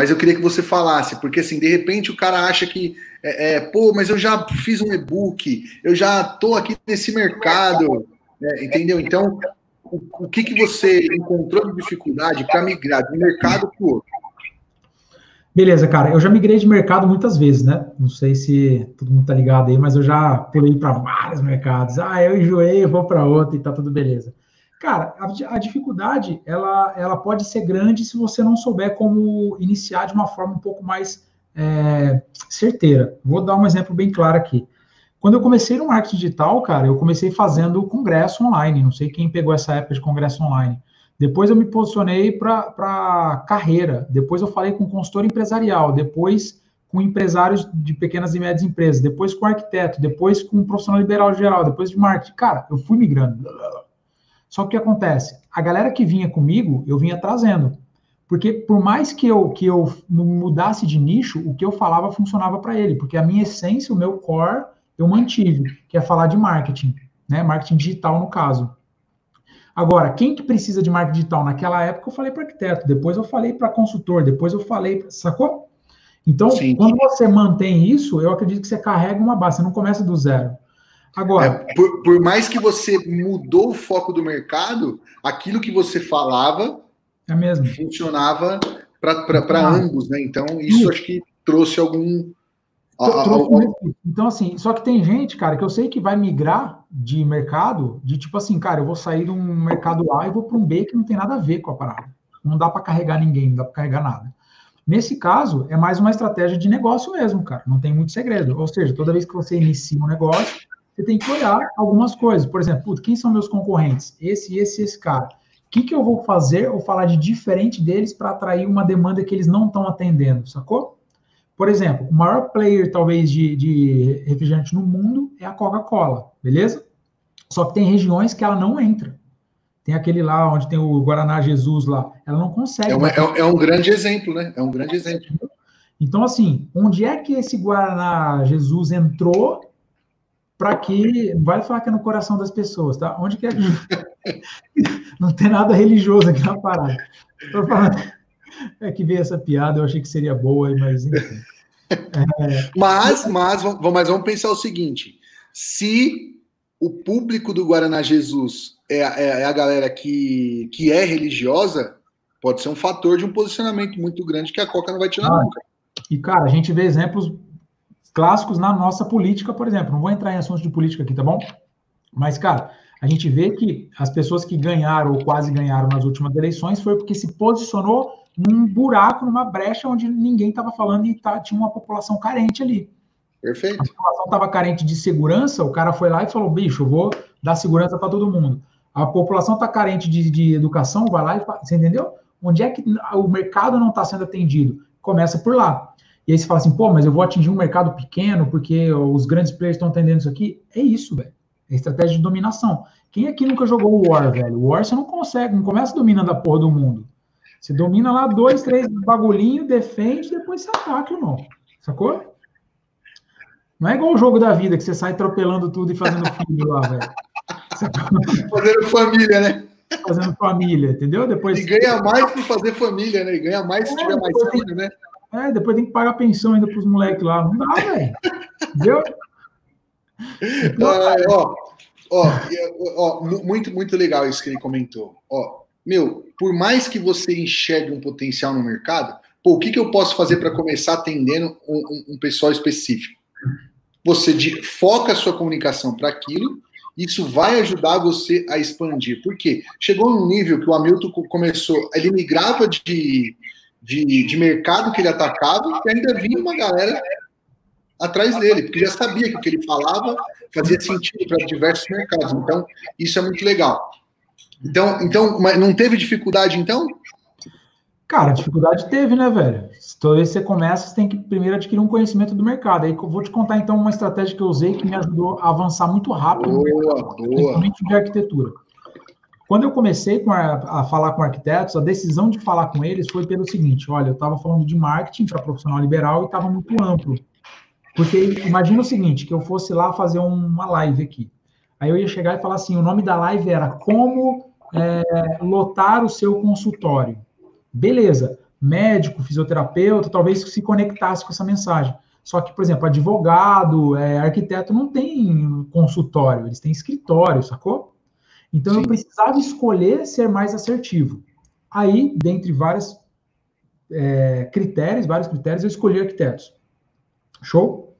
Mas eu queria que você falasse, porque assim, de repente o cara acha que, é, é pô, mas eu já fiz um e-book, eu já tô aqui nesse mercado, né, entendeu? Então, o, o, que, que você encontrou de dificuldade para migrar de mercado para outro? Beleza, cara. Eu já migrei de mercado muitas vezes, né? Não sei se todo mundo tá ligado aí, mas eu já pulei para vários mercados. Ah, eu enjoei, eu vou para outro e tá tudo beleza. Cara, a, a, dificuldade, ela, ela pode ser grande se você não souber como iniciar de uma forma um pouco mais é, certeira. Vou dar um exemplo bem claro aqui. Quando eu comecei no marketing digital, cara, eu comecei fazendo congresso online. Não sei quem pegou essa época de congresso online. Depois eu me posicionei para carreira. Depois eu falei com consultor empresarial. Depois com empresários de pequenas e médias empresas. Depois com arquiteto. Depois com profissional liberal geral. Depois de marketing. Cara, eu fui migrando. Só que o que acontece? A galera que vinha comigo, eu vinha trazendo. Porque por mais que eu, que eu mudasse de nicho, o que eu falava funcionava para ele. Porque a minha essência, o meu core, eu mantive, que é falar de marketing, né? Marketing digital, no caso. Agora, quem que precisa de marketing digital? Naquela época eu falei para arquiteto, depois eu falei para consultor, depois eu falei, sacou? Então, Sim. quando você mantém isso, eu acredito que você carrega uma base, você não começa do zero. Agora, é, por, por, mais que você mudou o foco do mercado, aquilo que você falava é mesmo. funcionava para ah. ambos, né? Então, isso acho que trouxe algum. Então, assim, só que tem gente, cara, que eu sei que vai migrar de mercado, de tipo assim, cara, eu vou sair de um mercado A e vou para um B que não tem nada a ver com a parada. Não dá para carregar ninguém, não dá para carregar nada. Nesse caso, é mais uma estratégia de negócio mesmo, cara. Não tem muito segredo. Ou seja, toda vez que você inicia um negócio, você tem que olhar algumas coisas. Por exemplo, quem são meus concorrentes? Esse, esse, esse cara. O que, que eu vou fazer ou falar de diferente deles para atrair uma demanda que eles não estão atendendo, sacou? Por exemplo, o maior player, talvez, de, de refrigerante no mundo é a Coca-Cola, beleza? Só que tem regiões que ela não entra. Tem aquele lá onde tem o Guaraná Jesus lá. Ela não consegue. É, uma, é, é um grande exemplo, né? É um grande exemplo. Então, assim, onde é que esse Guaraná Jesus entrou para que não vai falar que é no coração das pessoas, tá? Onde que é [laughs] não tem nada religioso aqui na parada. [laughs] É que veio essa piada, eu achei que seria boa, mas enfim. É... Mas, mas, mas vamos pensar o seguinte: se o público do Guaraná Jesus é, é, é, a galera que, que é religiosa, pode ser um fator de um posicionamento muito grande que a Coca não vai tirar ah, nunca. E, cara, a gente vê exemplos clássicos na nossa política, por exemplo. Não vou entrar em assuntos de política aqui, tá bom? Mas, cara, a gente vê que as pessoas que ganharam ou quase ganharam nas últimas eleições foi porque se posicionou num buraco, numa brecha onde ninguém estava falando e tá, tinha uma população carente ali. Perfeito. A população estava carente de segurança, o cara foi lá e falou: bicho, eu vou dar segurança para todo mundo. A população está carente de, de, educação, vai lá e fala, você entendeu? Onde é que o mercado não está sendo atendido? Começa por lá. E aí você fala assim, pô, mas eu vou atingir um mercado pequeno porque os grandes players estão atendendo isso aqui. É isso, velho. É estratégia de dominação. Quem aqui nunca jogou War, velho? O War você não consegue, não começa dominando a porra do mundo. Você domina lá dois, três bagulhinhos, defende, depois você ataca, irmão. Sacou? Não é igual o jogo da vida, que você sai atropelando tudo e fazendo [laughs] filho lá, velho. Fazendo família, né? Fazendo família, entendeu? Depois... E ganha mais por fazer família, né? E ganha mais se é, tiver mais filho, né? É, depois tem que pagar pensão ainda pros moleques lá. Não dá, velho. Entendeu? [laughs] Ah, ó, ó, ó, muito, muito legal isso que ele comentou. Ó, meu, por mais que você enxergue um potencial no mercado, pô, o que, que eu posso fazer para começar atendendo um, um, um, pessoal específico? Você de, foca a sua comunicação para aquilo, isso vai ajudar você a expandir. Por quê? Chegou num nível que o Hamilton começou, ele migrava de, de, de mercado que ele atacava e ainda vinha uma galera atrás dele, porque já sabia que o que ele falava fazia sentido para diversos mercados. Então, isso é muito legal. Então, então não teve dificuldade, então? Cara, dificuldade teve, né, velho? Toda vez que você começa, você tem que primeiro adquirir um conhecimento do mercado. Aí eu vou te contar, então, uma estratégia que eu usei que me ajudou a avançar muito rápido, boa, principalmente de arquitetura. Quando eu comecei a, a, falar com arquitetos, a decisão de falar com eles foi pelo seguinte: olha, eu estava falando de marketing para profissional liberal e estava muito amplo. Porque imagina o seguinte, que eu fosse lá fazer uma live aqui. Aí eu ia chegar e falar assim, o nome da live era como é, lotar o seu consultório. Beleza, médico, fisioterapeuta, talvez se conectasse com essa mensagem. Só que, por exemplo, advogado, é, arquiteto não tem consultório, eles têm escritório, sacou? Então Sim. eu precisava escolher ser mais assertivo. Aí, dentre vários é, critérios, vários critérios, eu escolhi arquitetos. Show?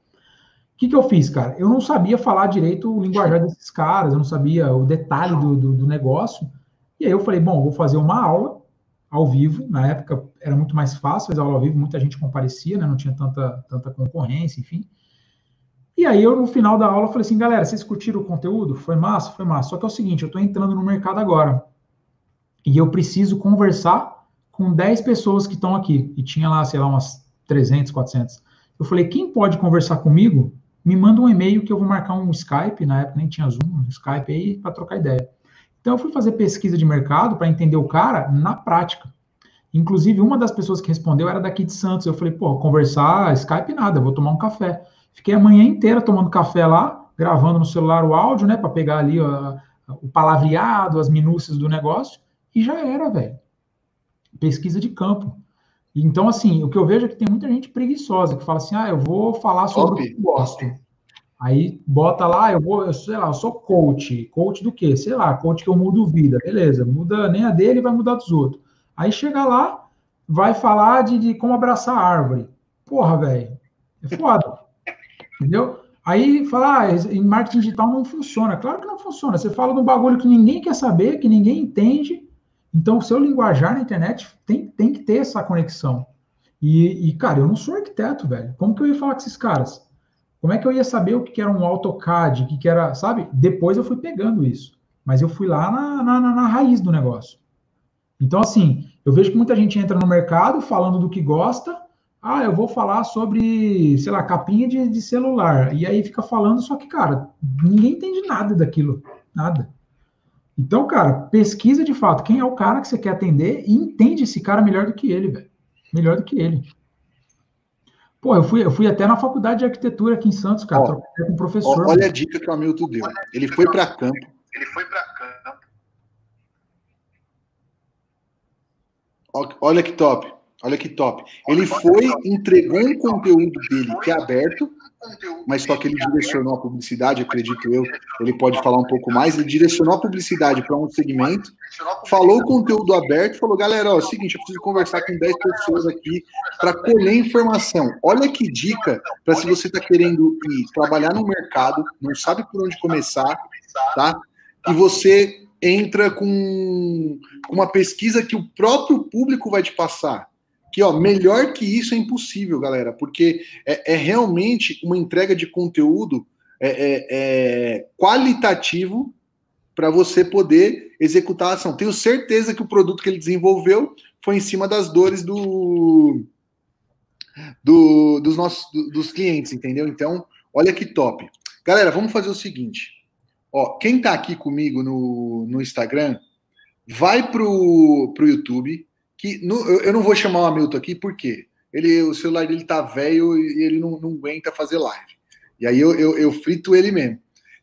O que, que eu fiz, cara? Eu não sabia falar direito o linguajar desses caras, eu não sabia o detalhe do, do, do negócio. E aí eu falei, bom, vou fazer uma aula ao vivo. Na época era muito mais fácil fazer aula ao vivo, muita gente comparecia, né? Não tinha tanta, tanta concorrência, enfim. E aí eu, no final da aula, falei assim, galera, vocês curtiram o conteúdo? Foi massa? Foi massa. Só que é o seguinte, eu estou entrando no mercado agora. E eu preciso conversar com 10 pessoas que estão aqui. E tinha lá, sei lá, umas 300, 400. Eu falei, quem pode conversar comigo, me manda um e-mail que eu vou marcar um Skype, na época nem tinha Zoom, um Skype aí, para trocar ideia. Então eu fui fazer pesquisa de mercado para entender o cara na prática. Inclusive, uma das pessoas que respondeu era daqui de Santos. Eu falei, pô, conversar, Skype nada, vou tomar um café. Fiquei a manhã inteira tomando café lá, gravando no celular o áudio, né, para pegar ali o palavreado, as minúcias do negócio, e já era, velho. Pesquisa de campo. Então, assim, o que eu vejo é que tem muita gente preguiçosa que fala assim: ah, eu vou falar sobre Top. o que eu gosto. Aí bota lá, eu vou, eu, sei lá, eu sou coach. Coach do quê? Sei lá, coach que eu mudo vida. Beleza, muda nem a dele, vai mudar dos outros. Aí chega lá, vai falar de, de como abraçar a árvore. Porra, velho, é foda. Entendeu? Aí fala, ah, em marketing digital não funciona. Claro que não funciona. Você fala de um bagulho que ninguém quer saber, que ninguém entende, então, o seu linguajar na internet tem, tem que ter essa conexão. E, e, cara, eu não sou arquiteto, velho. Como que eu ia falar com esses caras? Como é que eu ia saber o que era um AutoCAD, o que era, sabe? Depois eu fui pegando isso. Mas eu fui lá na, na, na raiz do negócio. Então, assim, eu vejo que muita gente entra no mercado falando do que gosta. Ah, eu vou falar sobre, sei lá, capinha de, de celular. E aí fica falando, só que, cara, ninguém entende nada daquilo. Nada. Então, cara, pesquisa de fato quem é o cara que você quer atender e entende esse cara melhor do que ele, velho. Melhor do que ele. Pô, eu fui, eu fui até na faculdade de arquitetura aqui em Santos, cara, ó, com um professor. Olha a dica que o Hamilton deu. Ele foi para campo. Ele foi para campo. Olha que top. Olha que top. Ele foi, entregou um conteúdo dele que é aberto, mas só que ele direcionou a publicidade, acredito eu. Ele pode falar um pouco mais. Ele direcionou a publicidade para um segmento, falou o conteúdo aberto, falou: galera, ó, é o seguinte, eu preciso conversar com 10 pessoas aqui para colher informação. Olha que dica para se você está querendo ir trabalhar no mercado, não sabe por onde começar, tá? E você entra com uma pesquisa que o próprio público vai te passar que ó, melhor que isso é impossível, galera, porque é, é realmente uma entrega de conteúdo é, é, é qualitativo para você poder executar a ação. Tenho certeza que o produto que ele desenvolveu foi em cima das dores do, do dos nossos do, dos clientes, entendeu? Então, olha que top. Galera, vamos fazer o seguinte. Ó, quem está aqui comigo no, no Instagram, vai pro, pro YouTube, que no, eu não vou chamar o Hamilton aqui porque ele, o celular dele tá velho e ele não, não aguenta fazer live. E aí eu, eu, eu frito ele mesmo.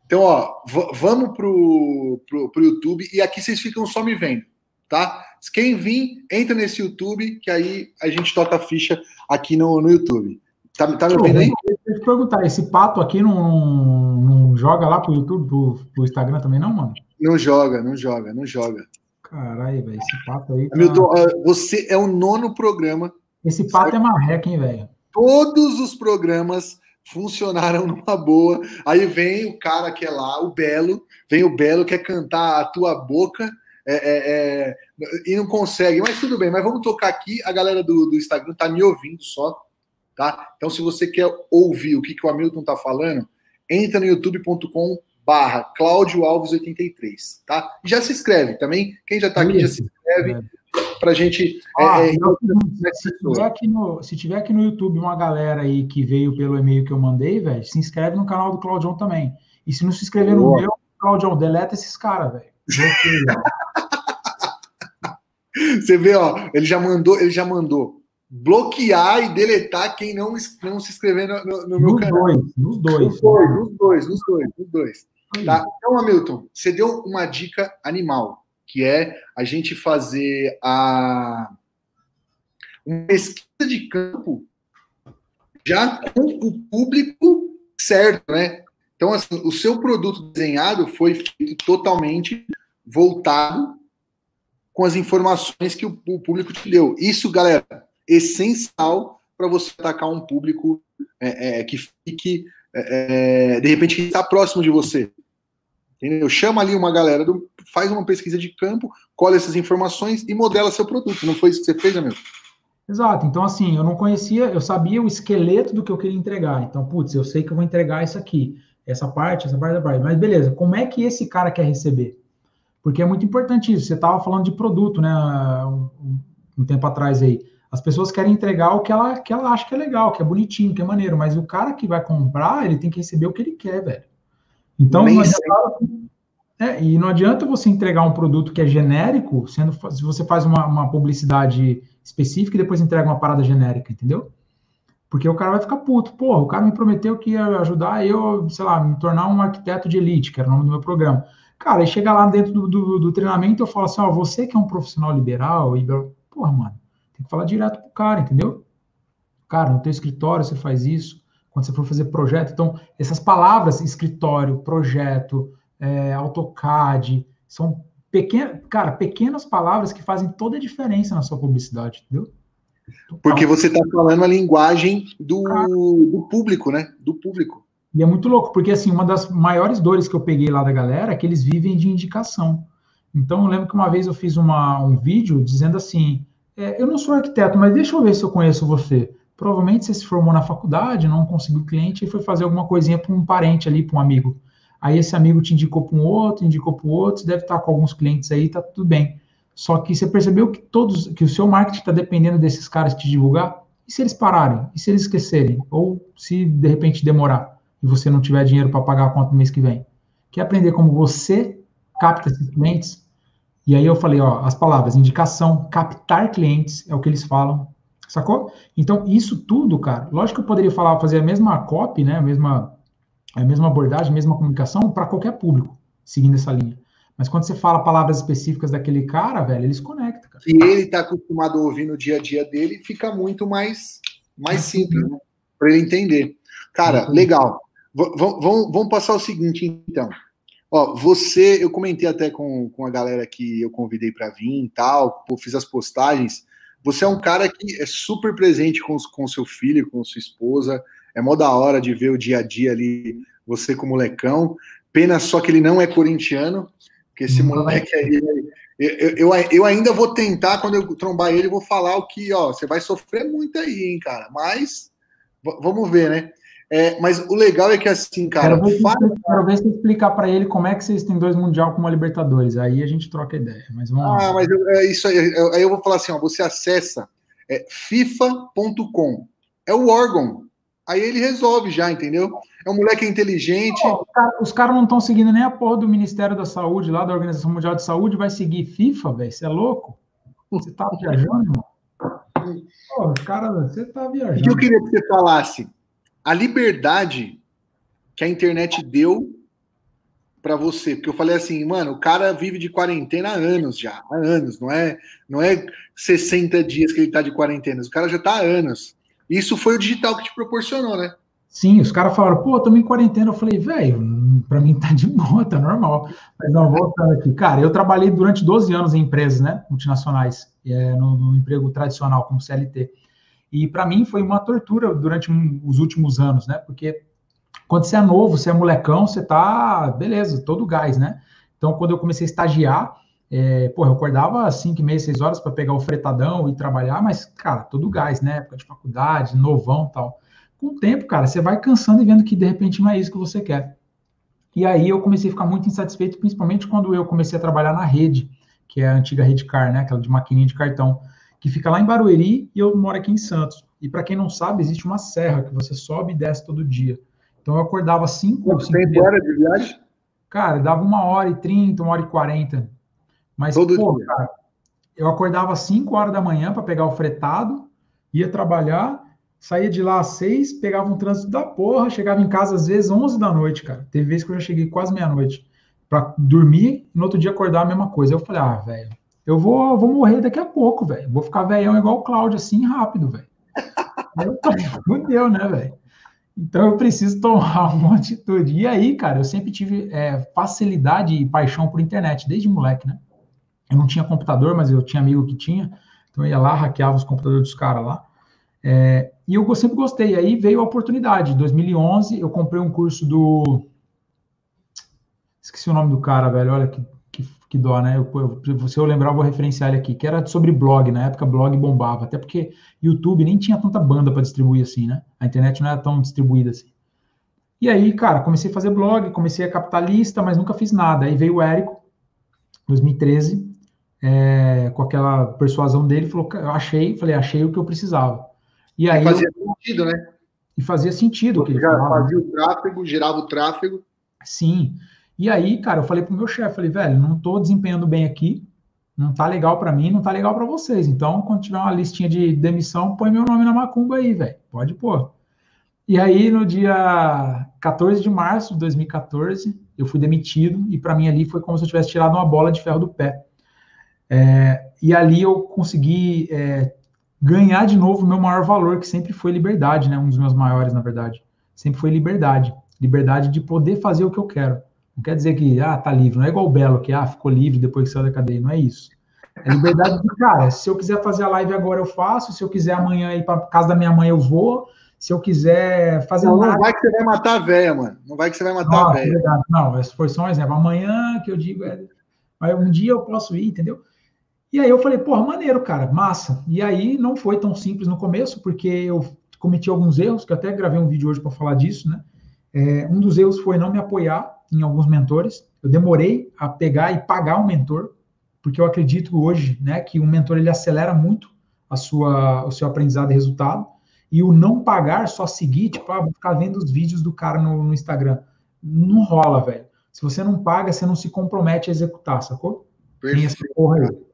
Então, ó, vamos pro, pro, pro YouTube e aqui vocês ficam só me vendo, tá? Quem vir, entra nesse YouTube, que aí a gente toca a ficha aqui no, no YouTube. Tá, tá me vendo aí? Deixa eu te perguntar, esse pato aqui não, não joga lá pro YouTube, pro, pro Instagram também, não, mano? Não joga, não joga, não joga. Caralho, velho, esse pato aí. Tá... Hamilton, você é o nono programa. Esse pato é marreca, hein, velho? Todos os programas funcionaram numa boa. Aí vem o cara que é lá, o Belo, vem o Belo, quer cantar a tua boca. É, é, é, e não consegue, mas tudo bem, mas vamos tocar aqui. A galera do, do Instagram tá me ouvindo só, tá? Então, se você quer ouvir o que, que o Hamilton tá falando, entra no youtube.com barra Cláudio Alves 83, tá? Já se inscreve também, quem já está aqui já se inscreve é. para gente. Ah, é, então, se, tiver aqui no, se tiver aqui no YouTube uma galera aí que veio pelo e-mail que eu mandei, velho, se inscreve no canal do Claudião também. E se não se inscrever Boa. no meu, Claudião, deleta esses caras, velho. [laughs] Você vê, ó, ele já mandou, ele já mandou bloquear e deletar quem não, não se inscrever no, no, no meu nos canal. Dois, nos dois. Nos dois, nos dois, nos dois, nos dois. Tá? Então, Hamilton, você deu uma dica animal, que é a gente fazer a uma pesquisa de campo já com o público certo, né? Então, assim, o seu produto desenhado foi feito totalmente voltado com as informações que o, público te deu. Isso, galera, essencial para você atacar um público é, é, que fique, é, é de repente, que está próximo de você. Entendeu? Chama ali uma galera, do, faz uma pesquisa de campo, colhe essas informações e modela seu produto. Não foi isso que você fez, amigo? Exato. Então, assim, eu não conhecia, eu sabia o esqueleto do que eu queria entregar. Então, putz, eu sei que eu vou entregar isso aqui, essa parte, essa parte, essa parte. Mas beleza, como é que esse cara quer receber? Porque é muito importante isso. Você estava falando de produto, né? Um, um, tempo atrás aí. As pessoas querem entregar o que ela, que ela acha que é legal, que é bonitinho, que é maneiro, mas o cara que vai comprar, ele tem que receber o que ele quer, velho. Então, não adianta, é, e não adianta você entregar um produto que é genérico, sendo se você faz uma, uma publicidade específica e depois entrega uma parada genérica, entendeu? Porque o cara vai ficar puto. Porra, o cara me prometeu que ia ajudar eu, sei lá, me tornar um arquiteto de elite, que era o nome do meu programa. Cara, aí chega lá dentro do, do, do treinamento eu falo assim, ó, você que é um profissional liberal, e, porra, mano, tem que falar direto pro cara, entendeu? Cara, no teu escritório você faz isso, quando você for fazer projeto. Então, essas palavras, escritório, projeto, é, AutoCAD, são pequenas, cara, pequenas palavras que fazem toda a diferença na sua publicidade, entendeu? Porque você está falando a linguagem do, do público, né? Do público. E é muito louco, porque assim, uma das maiores dores que eu peguei lá da galera é que eles vivem de indicação. Então, eu lembro que uma vez eu fiz uma, um vídeo dizendo assim: é, eu não sou arquiteto, mas deixa eu ver se eu conheço você. Provavelmente você se formou na faculdade, não conseguiu cliente e foi fazer alguma coisinha para um parente ali, para um amigo. Aí esse amigo te indicou para um outro, indicou para o outro, deve estar com alguns clientes aí, tá tudo bem. Só que você percebeu que todos, que o seu marketing está dependendo desses caras te divulgar? E se eles pararem? E se eles esquecerem? Ou se de repente demorar e você não tiver dinheiro para pagar a conta no mês que vem? Quer aprender como você capta esses clientes? E aí eu falei, ó, as palavras indicação, captar clientes, é o que eles falam, Sacou? Então, isso tudo, cara, lógico que eu poderia falar, fazer a mesma copy, né? A mesma, a mesma abordagem, a mesma comunicação para qualquer público, seguindo essa linha. Mas quando você fala palavras específicas daquele cara, velho, eles conectam. Cara. E ele tá acostumado a ouvir no dia a dia dele, fica muito mais, mais simples, né? Para ele entender. Cara, legal. Vamos, vamos passar o seguinte, então. Ó, você, eu comentei até com, com a galera que eu convidei para vir e tal, fiz as postagens. Você é um cara que é super presente com, com seu filho, com sua esposa. É mó da hora de ver o dia a dia ali, você com o molecão. Pena só que ele não é corintiano, porque esse moleque aí. Eu, eu, eu, ainda vou tentar, quando eu trombar ele, vou falar o que, ó, você vai sofrer muito aí, hein, cara. Mas vamos ver, né? É, mas o legal é que assim, cara. Quero ver, faz... quero ver se explicar para ele como é que vocês têm dois mundial com uma Libertadores. Aí a gente troca ideia. Mas vamos ah, mas é isso aí. Aí eu vou falar assim: ó, você acessa é, FIFA.com. É o órgão. Aí ele resolve já, entendeu? É um moleque inteligente. Os caras não estão seguindo nem a porra do Ministério da Saúde, lá da Organização Mundial de Saúde, vai seguir FIFA, velho? Você é louco? Você tá viajando, irmão? Pô, cara, você tá viajando. O que eu queria que você falasse? A liberdade que a internet deu para você, porque eu falei assim, mano, o cara vive de quarentena há anos já, há anos, não é, não é 60 dias que ele tá de quarentena, o cara já tá há anos. Isso foi o digital que te proporcionou, né? Sim, os caras falaram, pô, tô em quarentena. Eu falei, velho, para mim tá de boa, tá normal. Mas não, voltando aqui. Cara, eu trabalhei durante 12 anos em empresas, né, multinacionais, é, no, no emprego tradicional, como CLT. E para mim foi uma tortura durante os últimos anos, né? Porque quando você é novo, você é molecão, você tá, beleza, todo gás, né? Então, quando eu comecei a estagiar, é, porra, eu acordava 5 e meia, 6 horas para pegar o fretadão e trabalhar, mas, cara, todo gás, né? Época de faculdade, novão tal. Com o tempo, cara, você vai cansando e vendo que de repente não é isso que você quer. E aí eu comecei a ficar muito insatisfeito, principalmente quando eu comecei a trabalhar na rede, que é a antiga Redcar, né? Aquela de maquininha de cartão que fica lá em Barueri e eu moro aqui em Santos. E para quem não sabe, existe uma serra que você sobe e desce todo dia. Então eu acordava 5 Quanto tempo era de viagem? Cara, dava uma hora e trinta, uma hora e quarenta. Mas, todo pô, dia. cara, eu acordava 5 horas da manhã para pegar o fretado, ia trabalhar, saía de lá às 6, pegava um trânsito da porra, chegava em casa às vezes 11 da noite, cara. Teve vezes que eu já cheguei quase meia-noite para dormir e no outro dia acordar a mesma coisa. Eu falei, ah, velho, eu vou, vou morrer daqui a pouco, velho. Vou ficar velhão igual o Cláudio, assim, rápido, velho. Fudeu, [laughs] né, velho? Então eu preciso tomar uma atitude. E aí, cara, eu sempre tive é, facilidade e paixão por internet, desde moleque, né? Eu não tinha computador, mas eu tinha amigo que tinha. Então eu ia lá, hackeava os computadores dos caras lá. É, e eu sempre gostei. Aí veio a oportunidade. Em 2011, eu comprei um curso do. Esqueci o nome do cara, velho. Olha que que dó, né? Eu, eu, se eu lembrar, eu vou referenciar ele aqui, que era sobre blog, na época blog bombava, até porque YouTube nem tinha tanta banda para distribuir assim, né? A internet não era tão distribuída assim. E aí, cara, comecei a fazer blog, comecei a capitalista, mas nunca fiz nada. Aí veio o Érico, 2013, é, com aquela persuasão dele, falou, eu achei, falei, achei o que eu precisava. E aí. E fazia eu, sentido, né? E fazia sentido. Você já fazia o tráfego, gerava o tráfego. Sim. E aí, cara, eu falei pro meu chefe, falei, velho, não tô desempenhando bem aqui, não tá legal para mim, não tá legal para vocês. Então, quando tiver uma listinha de demissão, põe meu nome na macumba aí, velho. Pode pôr. E aí, no dia 14 de março de 2014, eu fui demitido e para mim ali foi como se eu tivesse tirado uma bola de ferro do pé. É, e ali eu consegui é, ganhar de novo o meu maior valor, que sempre foi liberdade, né? Um dos meus maiores, na verdade. Sempre foi liberdade. Liberdade de poder fazer o que eu quero. Não quer dizer que, ah, tá livre. Não é igual o Belo, que, ah, ficou livre depois que saiu da cadeia. Não é isso. É liberdade de, cara, se eu quiser fazer a live agora, eu faço. Se eu quiser amanhã ir para casa da minha mãe, eu vou. Se eu quiser fazer não, nada... Não vai que você vai matar a véia, mano. Não vai que você vai matar não, a véia. É não, esse foi só um exemplo. Amanhã que eu digo, é... um dia eu posso ir, entendeu? E aí eu falei, porra, maneiro, cara, massa. E aí não foi tão simples no começo, porque eu cometi alguns erros, que eu até gravei um vídeo hoje para falar disso, né? É, um dos erros foi não me apoiar em alguns mentores. Eu demorei a pegar e pagar um mentor, porque eu acredito hoje, né, que um mentor ele acelera muito a sua, o seu aprendizado e resultado. E o não pagar, só seguir, tipo, ah, vou ficar vendo os vídeos do cara no, no Instagram. Não rola, velho. Se você não paga, você não se compromete a executar, sacou? Perfeito. porra aí.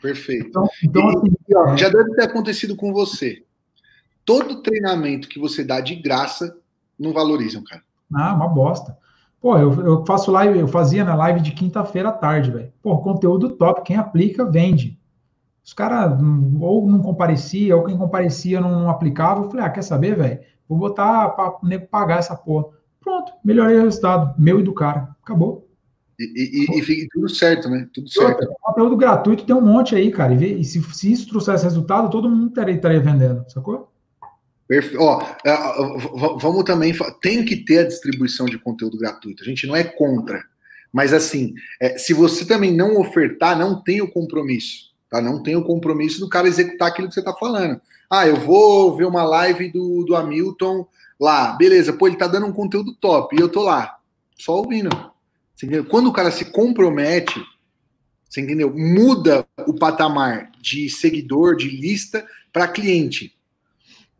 Perfeito. Então, então e, assim, ó, já deve ter acontecido com você. Todo treinamento que você dá de graça, não valorizam, cara. Ah, uma bosta. Pô, eu, eu faço live, eu fazia na live de quinta-feira à tarde, velho. Pô, conteúdo top, quem aplica, vende. Os caras ou não comparecia, ou quem comparecia não, não aplicava. Eu falei, ah, quer saber, velho? Vou botar para nego pagar essa porra. Pronto, melhorei o resultado, meu e do cara. Acabou. E, e, e fica tudo certo, né? Tudo certo. Conteúdo gratuito tem um monte aí, cara. E, e se, se isso trouxesse resultado, todo mundo estaria, estaria vendendo, sacou? Perfe... Ó, é, vamos também. Tem que ter a distribuição de conteúdo gratuito. A gente não é contra. Mas assim, é, se você também não ofertar, não tem o compromisso. Tá? Não tem o compromisso do cara executar aquilo que você está falando. Ah, eu vou ver uma live do, do Hamilton lá. Beleza, pô, ele tá dando um conteúdo top. E eu tô lá, só ouvindo. Quando o cara se compromete, você entendeu? Muda o patamar de seguidor, de lista, para cliente.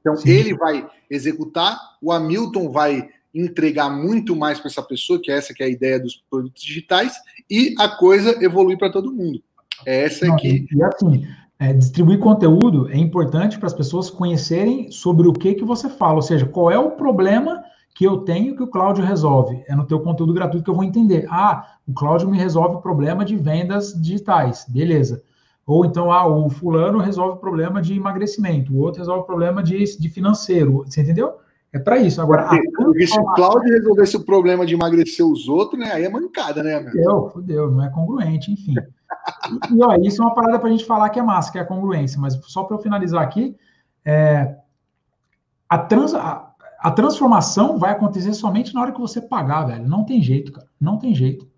Então, Sim. ele vai executar, o Hamilton vai entregar muito mais para essa pessoa, que é essa que é a ideia dos produtos digitais, e a coisa evolui para todo mundo. É essa aqui. E, e assim, é, distribuir conteúdo é importante para as pessoas conhecerem sobre o que que você fala, ou seja, qual é o problema que eu tenho que o Cláudio resolve. É no teu conteúdo gratuito que eu vou entender. Ah, o Cláudio me resolve o problema de vendas digitais. Beleza. Ou então, ah, o fulano resolve o problema de emagrecimento, o outro resolve o problema de, de financeiro. Você entendeu? É para isso. Agora, Porque se o Cláudio resolvesse o problema de emagrecer os outros, né? Aí é mancada, né? Fudeu, fudeu, não é congruente, enfim. e, e ó, isso é uma parada para a gente falar que é massa, que é a congruência. Mas só para eu finalizar aqui, é, a, trans, a, a transformação vai acontecer somente na hora que você pagar, velho. Não tem jeito, cara. Não tem jeito.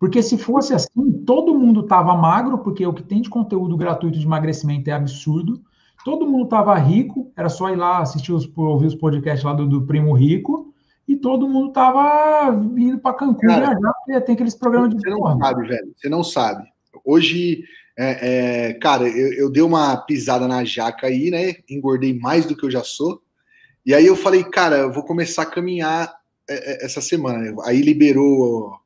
Porque se fosse assim, todo mundo tava magro, porque o que tem de conteúdo gratuito de emagrecimento é absurdo. Todo mundo tava rico, era só ir lá assistir os, ouvir os podcasts lá do, do Primo Rico, e todo mundo tava indo para Cancún viajar, porque tem aqueles programas de. Você não sabe, velho. Você não sabe. Hoje, é, é, cara, eu, eu dei uma pisada na jaca aí, né? Engordei mais do que eu já sou. E aí eu falei, cara, eu vou começar a caminhar é, é, essa semana. Aí liberou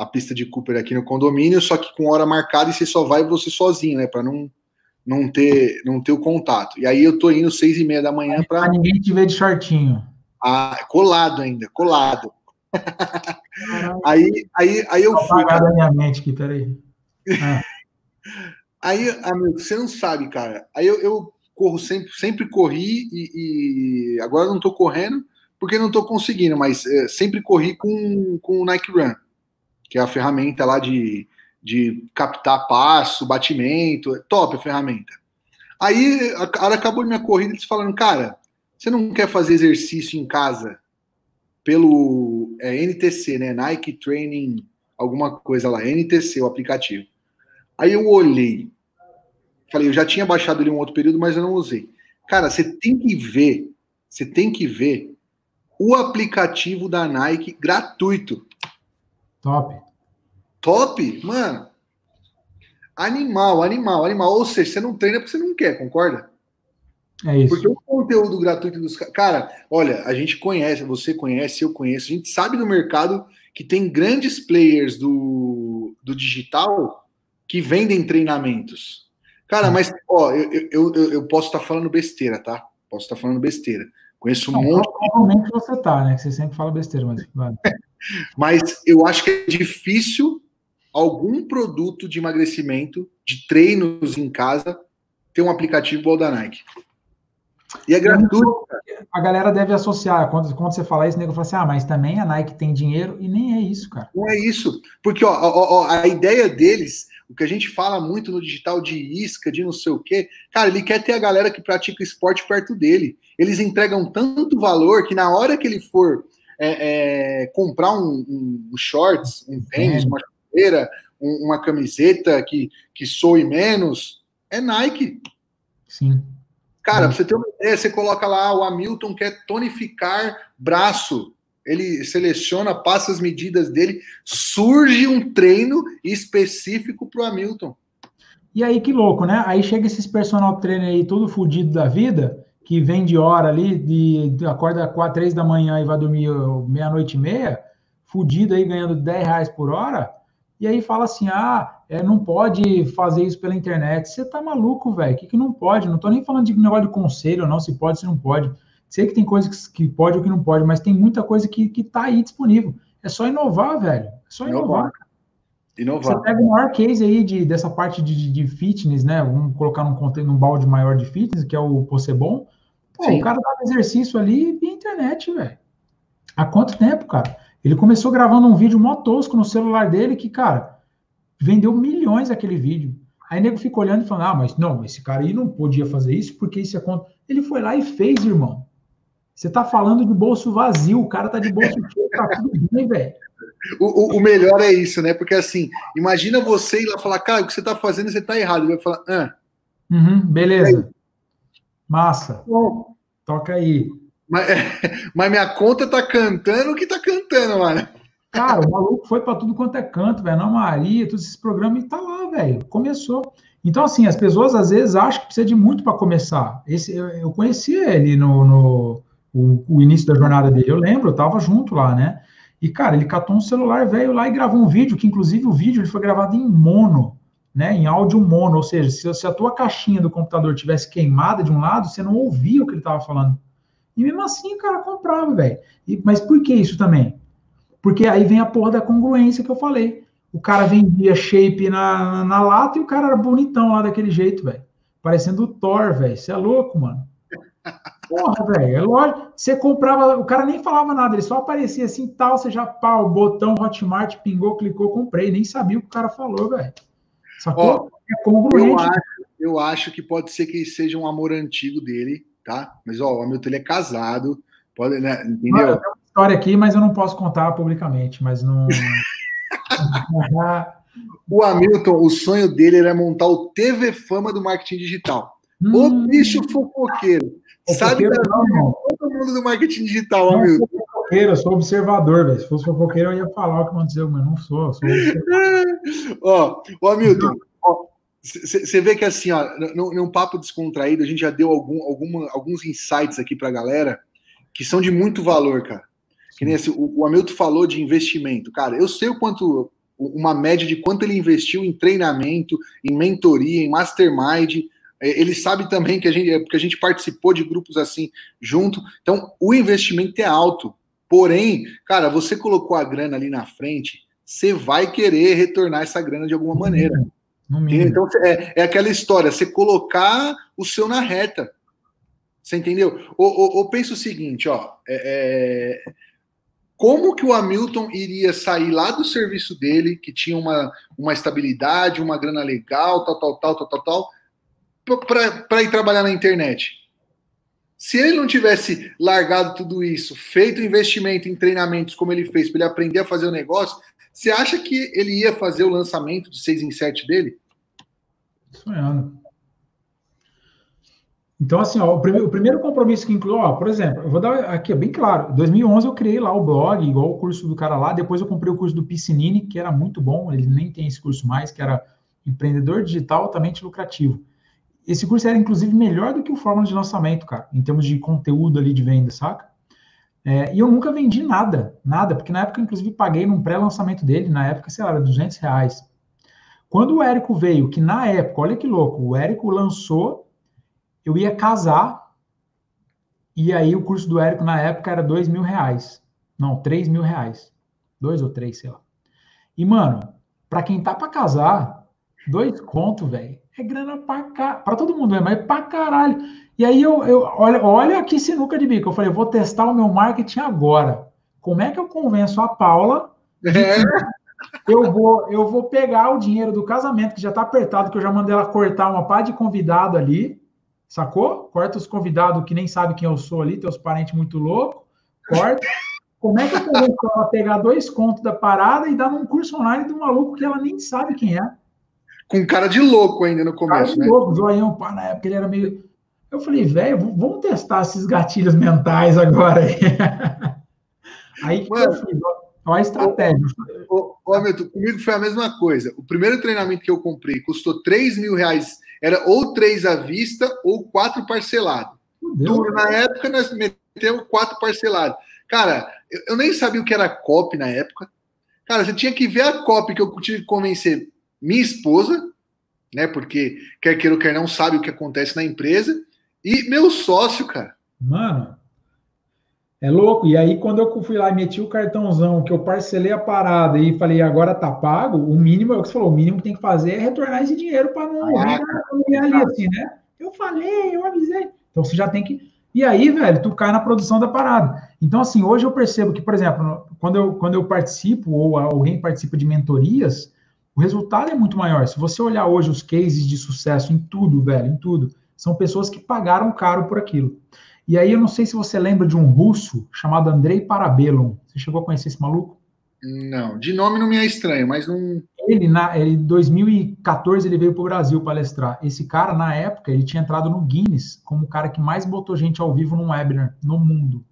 a pista de Cooper aqui no condomínio, só que com hora marcada e você só vai você sozinho, né? Para não, não, ter, não ter o contato. E aí eu tô indo seis e meia da manhã para. ninguém te ver de shortinho. Ah, colado ainda, colado. aí, aí, aí eu fui. Cara... minha mente aqui, peraí. Ah. [laughs] aí, amigo, você não sabe, cara. Aí eu, eu corro sempre, sempre corri e, e agora não tô correndo porque não tô conseguindo, mas é, sempre corri com, com o Nike Run que é a ferramenta lá de, de captar passo, batimento, é top a ferramenta. Aí a cara acabou minha corrida eles falando, cara, você não quer fazer exercício em casa pelo é, NTC, né? Nike Training, alguma coisa lá, NTC, o aplicativo. Aí eu olhei, falei, eu já tinha baixado ali um outro período, mas eu não usei. Cara, você tem que ver, você tem que ver o aplicativo da Nike gratuito. Top. Top? Mano. Animal, animal, animal. Ou seja, você não treina porque você não quer, concorda? É isso. Porque o conteúdo gratuito dos cara, olha, a gente conhece, você conhece, eu conheço, a gente sabe no mercado que tem grandes players do, do digital que vendem treinamentos. Cara, mas ó, eu, eu, eu, eu posso estar tá falando besteira, tá? Posso estar tá falando besteira. Conheço um não, monte. Provavelmente você tá, né? Você sempre fala besteira, mas. [laughs] mas eu acho que é difícil algum produto de emagrecimento, de treinos em casa, ter um aplicativo igual da Nike. E é gratuito. A galera deve associar, quando, quando você fala isso, o nego fala assim: ah, mas também a Nike tem dinheiro, e nem é isso, cara. Não é isso. Porque ó, ó, ó, a ideia deles, o que a gente fala muito no digital de isca, de não sei o quê, cara, ele quer ter a galera que pratica esporte perto dele eles entregam tanto valor que na hora que ele for é, é, comprar um, um, shorts, um tênis, uma chuteira, um, uma camiseta que, que soe menos, é Nike. Sim. Cara, pra você ter uma ideia, você coloca lá o Hamilton quer tonificar braço. Ele seleciona, passa as medidas dele, surge um treino específico para o Hamilton. E aí, que louco, né? Aí chega esses personal trainer aí, todo fudido da vida, que vem de hora ali, de, de acorda quatro, três da manhã e vai dormir meia-noite e meia, fudido aí ganhando 10 reais por hora, e aí fala assim: ah, é, não pode fazer isso pela internet. Você tá maluco, velho? O que, que não pode? Não tô nem falando de negócio de conselho, não, se pode, se não pode. Sei que tem coisas que, que pode ou que não pode, mas tem muita coisa que, que tá aí disponível. É só inovar, velho. É só inovar. Inovar. Você pega o maior case aí de, dessa parte de, de, de fitness, né? Vamos colocar num, num balde maior de fitness, que é o Possebon. Pô, Sim. o cara dá exercício ali via internet, velho. Há quanto tempo, cara? Ele começou gravando um vídeo mó tosco no celular dele que, cara, vendeu milhões aquele vídeo. Aí o nego fica olhando e falando, ah, mas não, esse cara aí não podia fazer isso porque isso é contra. Ele foi lá e fez, irmão. Você tá falando de bolso vazio, o cara tá de bolso [laughs] cheio, tá tudo bem, velho. O, o, o, melhor é isso, né? Porque assim, imagina você ir lá falar, cara, o que você tá fazendo, você tá errado. Ele vai falar, ah. Uhum, beleza. Massa. Bom, Toca aí. Mas, [laughs] mas minha conta tá cantando o que tá cantando, mano. Cara, o maluco foi para tudo quanto é canto, velho. Ana Maria, todos esses programas, e tá lá, velho. Começou. Então, assim, as pessoas às vezes acham que precisa de muito para começar. Esse, eu, eu conheci ele no, no o, o, início da jornada dele. Eu lembro, eu tava junto lá, né? E, cara, ele catou um celular, veio lá e gravou um vídeo, que inclusive o vídeo ele foi gravado em mono, né? Em áudio mono, ou seja, se, se a tua caixinha do computador tivesse queimada de um lado, você não ouvia o que ele tava falando. E mesmo assim o cara comprava, velho. Mas por que isso também? Porque aí vem a porra da congruência que eu falei. O cara vendia shape na, na lata e o cara era bonitão lá daquele jeito, velho. Parecendo o Thor, velho. Você é louco, mano. Porra, velho. É lógico. Você comprava, o cara nem falava nada, ele só aparecia assim, tal, você já pau, botão Hotmart, pingou, clicou, comprei. Nem sabia o que o cara falou, velho. Sacou? Ó, é congruente. Eu acho, eu acho que pode ser que seja um amor antigo dele, tá? Mas, ó, o Hamilton ele é casado, pode, né, entendeu? história aqui, mas eu não posso contar publicamente, mas não. [laughs] o Hamilton, o sonho dele era montar o TV Fama do marketing digital. Hum. O bicho fofoqueiro. Sabe não, não. todo mundo do marketing digital, não Hamilton. Sou fofoqueiro, eu sou observador, velho. Se fosse fofoqueiro, eu ia falar o que aconteceu, mas não sou. sou [laughs] ó, o Hamilton, você vê que assim, ó, num, papo descontraído, a gente já deu algum, alguma, alguns insights aqui pra galera que são de muito valor, cara. Que nem assim, o, o Hamilton falou de investimento. Cara, eu sei o quanto, uma média de quanto ele investiu em treinamento, em mentoria, em mastermind. É, ele sabe também que a gente, porque a gente participou de grupos assim junto. Então, o investimento é alto. Porém, cara, você colocou a grana ali na frente, você vai querer retornar essa grana de alguma maneira. Então, é, é aquela história, você colocar o seu na reta. Você entendeu? Ou, ou, ou pensa o seguinte, ó. É, é como que o Hamilton iria sair lá do serviço dele, que tinha uma, uma estabilidade, uma grana legal, tal, tal, tal, tal, tal, tal, para ir trabalhar na internet? Se ele não tivesse largado tudo isso, feito investimento em treinamentos como ele fez, para ele aprender a fazer o negócio, você acha que ele ia fazer o lançamento de 6 em 7 dele? Sonhando. Então, assim, ó, o, primeiro, o primeiro compromisso que inclui, ó, por exemplo, eu vou dar aqui, é bem claro, em 2011 eu criei lá o blog, igual o curso do cara lá, depois eu comprei o curso do Piscinini, que era muito bom, ele nem tem esse curso mais, que era empreendedor digital altamente lucrativo. Esse curso era, inclusive, melhor do que o Fórmula de Lançamento, cara, em termos de conteúdo ali de venda, saca? É, e eu nunca vendi nada, nada, porque na época, inclusive, paguei num pré-lançamento dele, na época, sei lá, era 200 reais. Quando o Érico veio, que na época, olha que louco, o Érico lançou eu ia casar, e aí o curso do Érico na época era dois mil reais. Não, três mil reais. Dois ou três, sei lá. E, mano, pra quem tá pra casar, dois conto, velho, é grana pra cá. Pra todo mundo, é, mas pra caralho. E aí eu, eu olha, olha que sinuca de bico. Eu falei, eu vou testar o meu marketing agora. Como é que eu convenço a Paula de é. eu vou, eu vou pegar o dinheiro do casamento, que já tá apertado, que eu já mandei ela cortar uma pá de convidado ali, Sacou? Corta os convidados que nem sabe quem eu sou ali, teus parentes muito loucos. Corta. Como é que eu convenço ela a pegar dois contos da parada e dar num curso online do maluco que ela nem sabe quem é? Com cara de louco ainda no começo, cara de né? louco, zoião, pá, na época ele era meio... Eu falei, velho, vamos testar esses gatilhos mentais agora aí. [laughs] aí que eu fiz? Olha a estratégia. Ô, ô, Hamilton, comigo foi a mesma coisa. O primeiro treinamento que eu comprei custou 3 mil reais era ou três à vista ou quatro parcelado. Duro, na época nós metemos quatro parcelados. Cara, eu, eu, nem sabia o que era COP na época. Cara, você tinha que ver a COP que eu tive que convencer minha esposa, né? Porque quer queira ou quer não sabe o que acontece na empresa, e meu sócio, cara. Mano. É louco. E aí, quando eu fui lá e meti o cartãozão, que eu parcelei a parada e falei, agora tá pago, o mínimo, é o que você falou, o mínimo que tem que fazer é retornar esse dinheiro para não ah, vir ali, assim, né? Eu falei, eu avisei. Então você já tem que. E aí, velho, tu cai na produção da parada. Então, assim, hoje eu percebo que, por exemplo, quando eu, quando eu participo ou alguém participa de mentorias, o resultado é muito maior. Se você olhar hoje os cases de sucesso em tudo, velho, em tudo, são pessoas que pagaram caro por aquilo. E aí eu não sei se você lembra de um russo chamado Andrei Parabellum. Você chegou a conhecer esse maluco? Não, de nome não me é estranho, mas não. Ele, na, em 2014, ele veio para o Brasil palestrar. Esse cara, na época, ele tinha entrado no Guinness como o cara que mais botou gente ao vivo num webinar no mundo.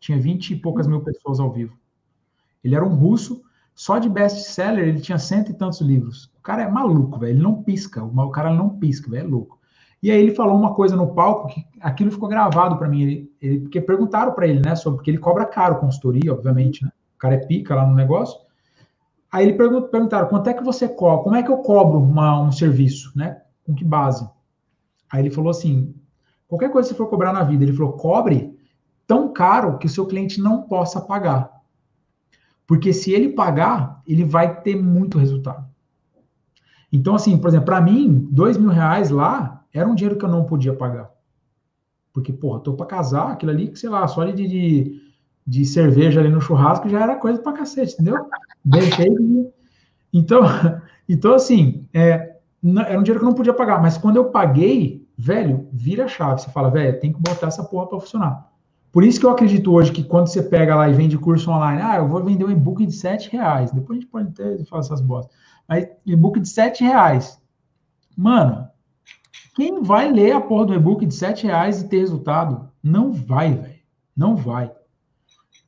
Tinha 20 e poucas mil pessoas ao vivo. Ele era um russo, só de best-seller ele tinha cento e tantos livros. O cara é maluco, velho. Ele não pisca. O cara não pisca, velho. É louco. E aí ele falou uma coisa no palco que aquilo ficou gravado para mim, ele, ele, porque perguntaram para ele, né, sobre porque ele cobra caro consultoria, obviamente, né? O cara é pica lá no negócio. Aí ele perguntou, perguntaram, quanto é que você cobra? Como é que eu cobro uma, um serviço, né? Com que base? Aí ele falou assim, qualquer coisa que você for cobrar na vida, ele falou, cobre tão caro que o seu cliente não possa pagar. Porque se ele pagar, ele vai ter muito resultado. Então, assim, por exemplo, para mim, dois mil reais lá era um dinheiro que eu não podia pagar. Porque, porra, tô para casar, aquilo ali que, sei lá, só de, de, de, cerveja ali no churrasco já era coisa pra cacete, entendeu? Deixei de... Então, [laughs] então assim, é, era um dinheiro que eu não podia pagar, mas quando eu paguei, velho, vira a chave. Você fala, velho, tem que botar essa porra para funcionar. Por isso que eu acredito hoje que quando você pega lá e vende curso online, ah, eu vou vender um e-book de 7 reais. Depois a gente pode até fazer essas bostas. Mas e-book de 7 reais. Mano, quem vai ler a porra do e-book de 7 reais e ter resultado? Não vai, velho. Não vai.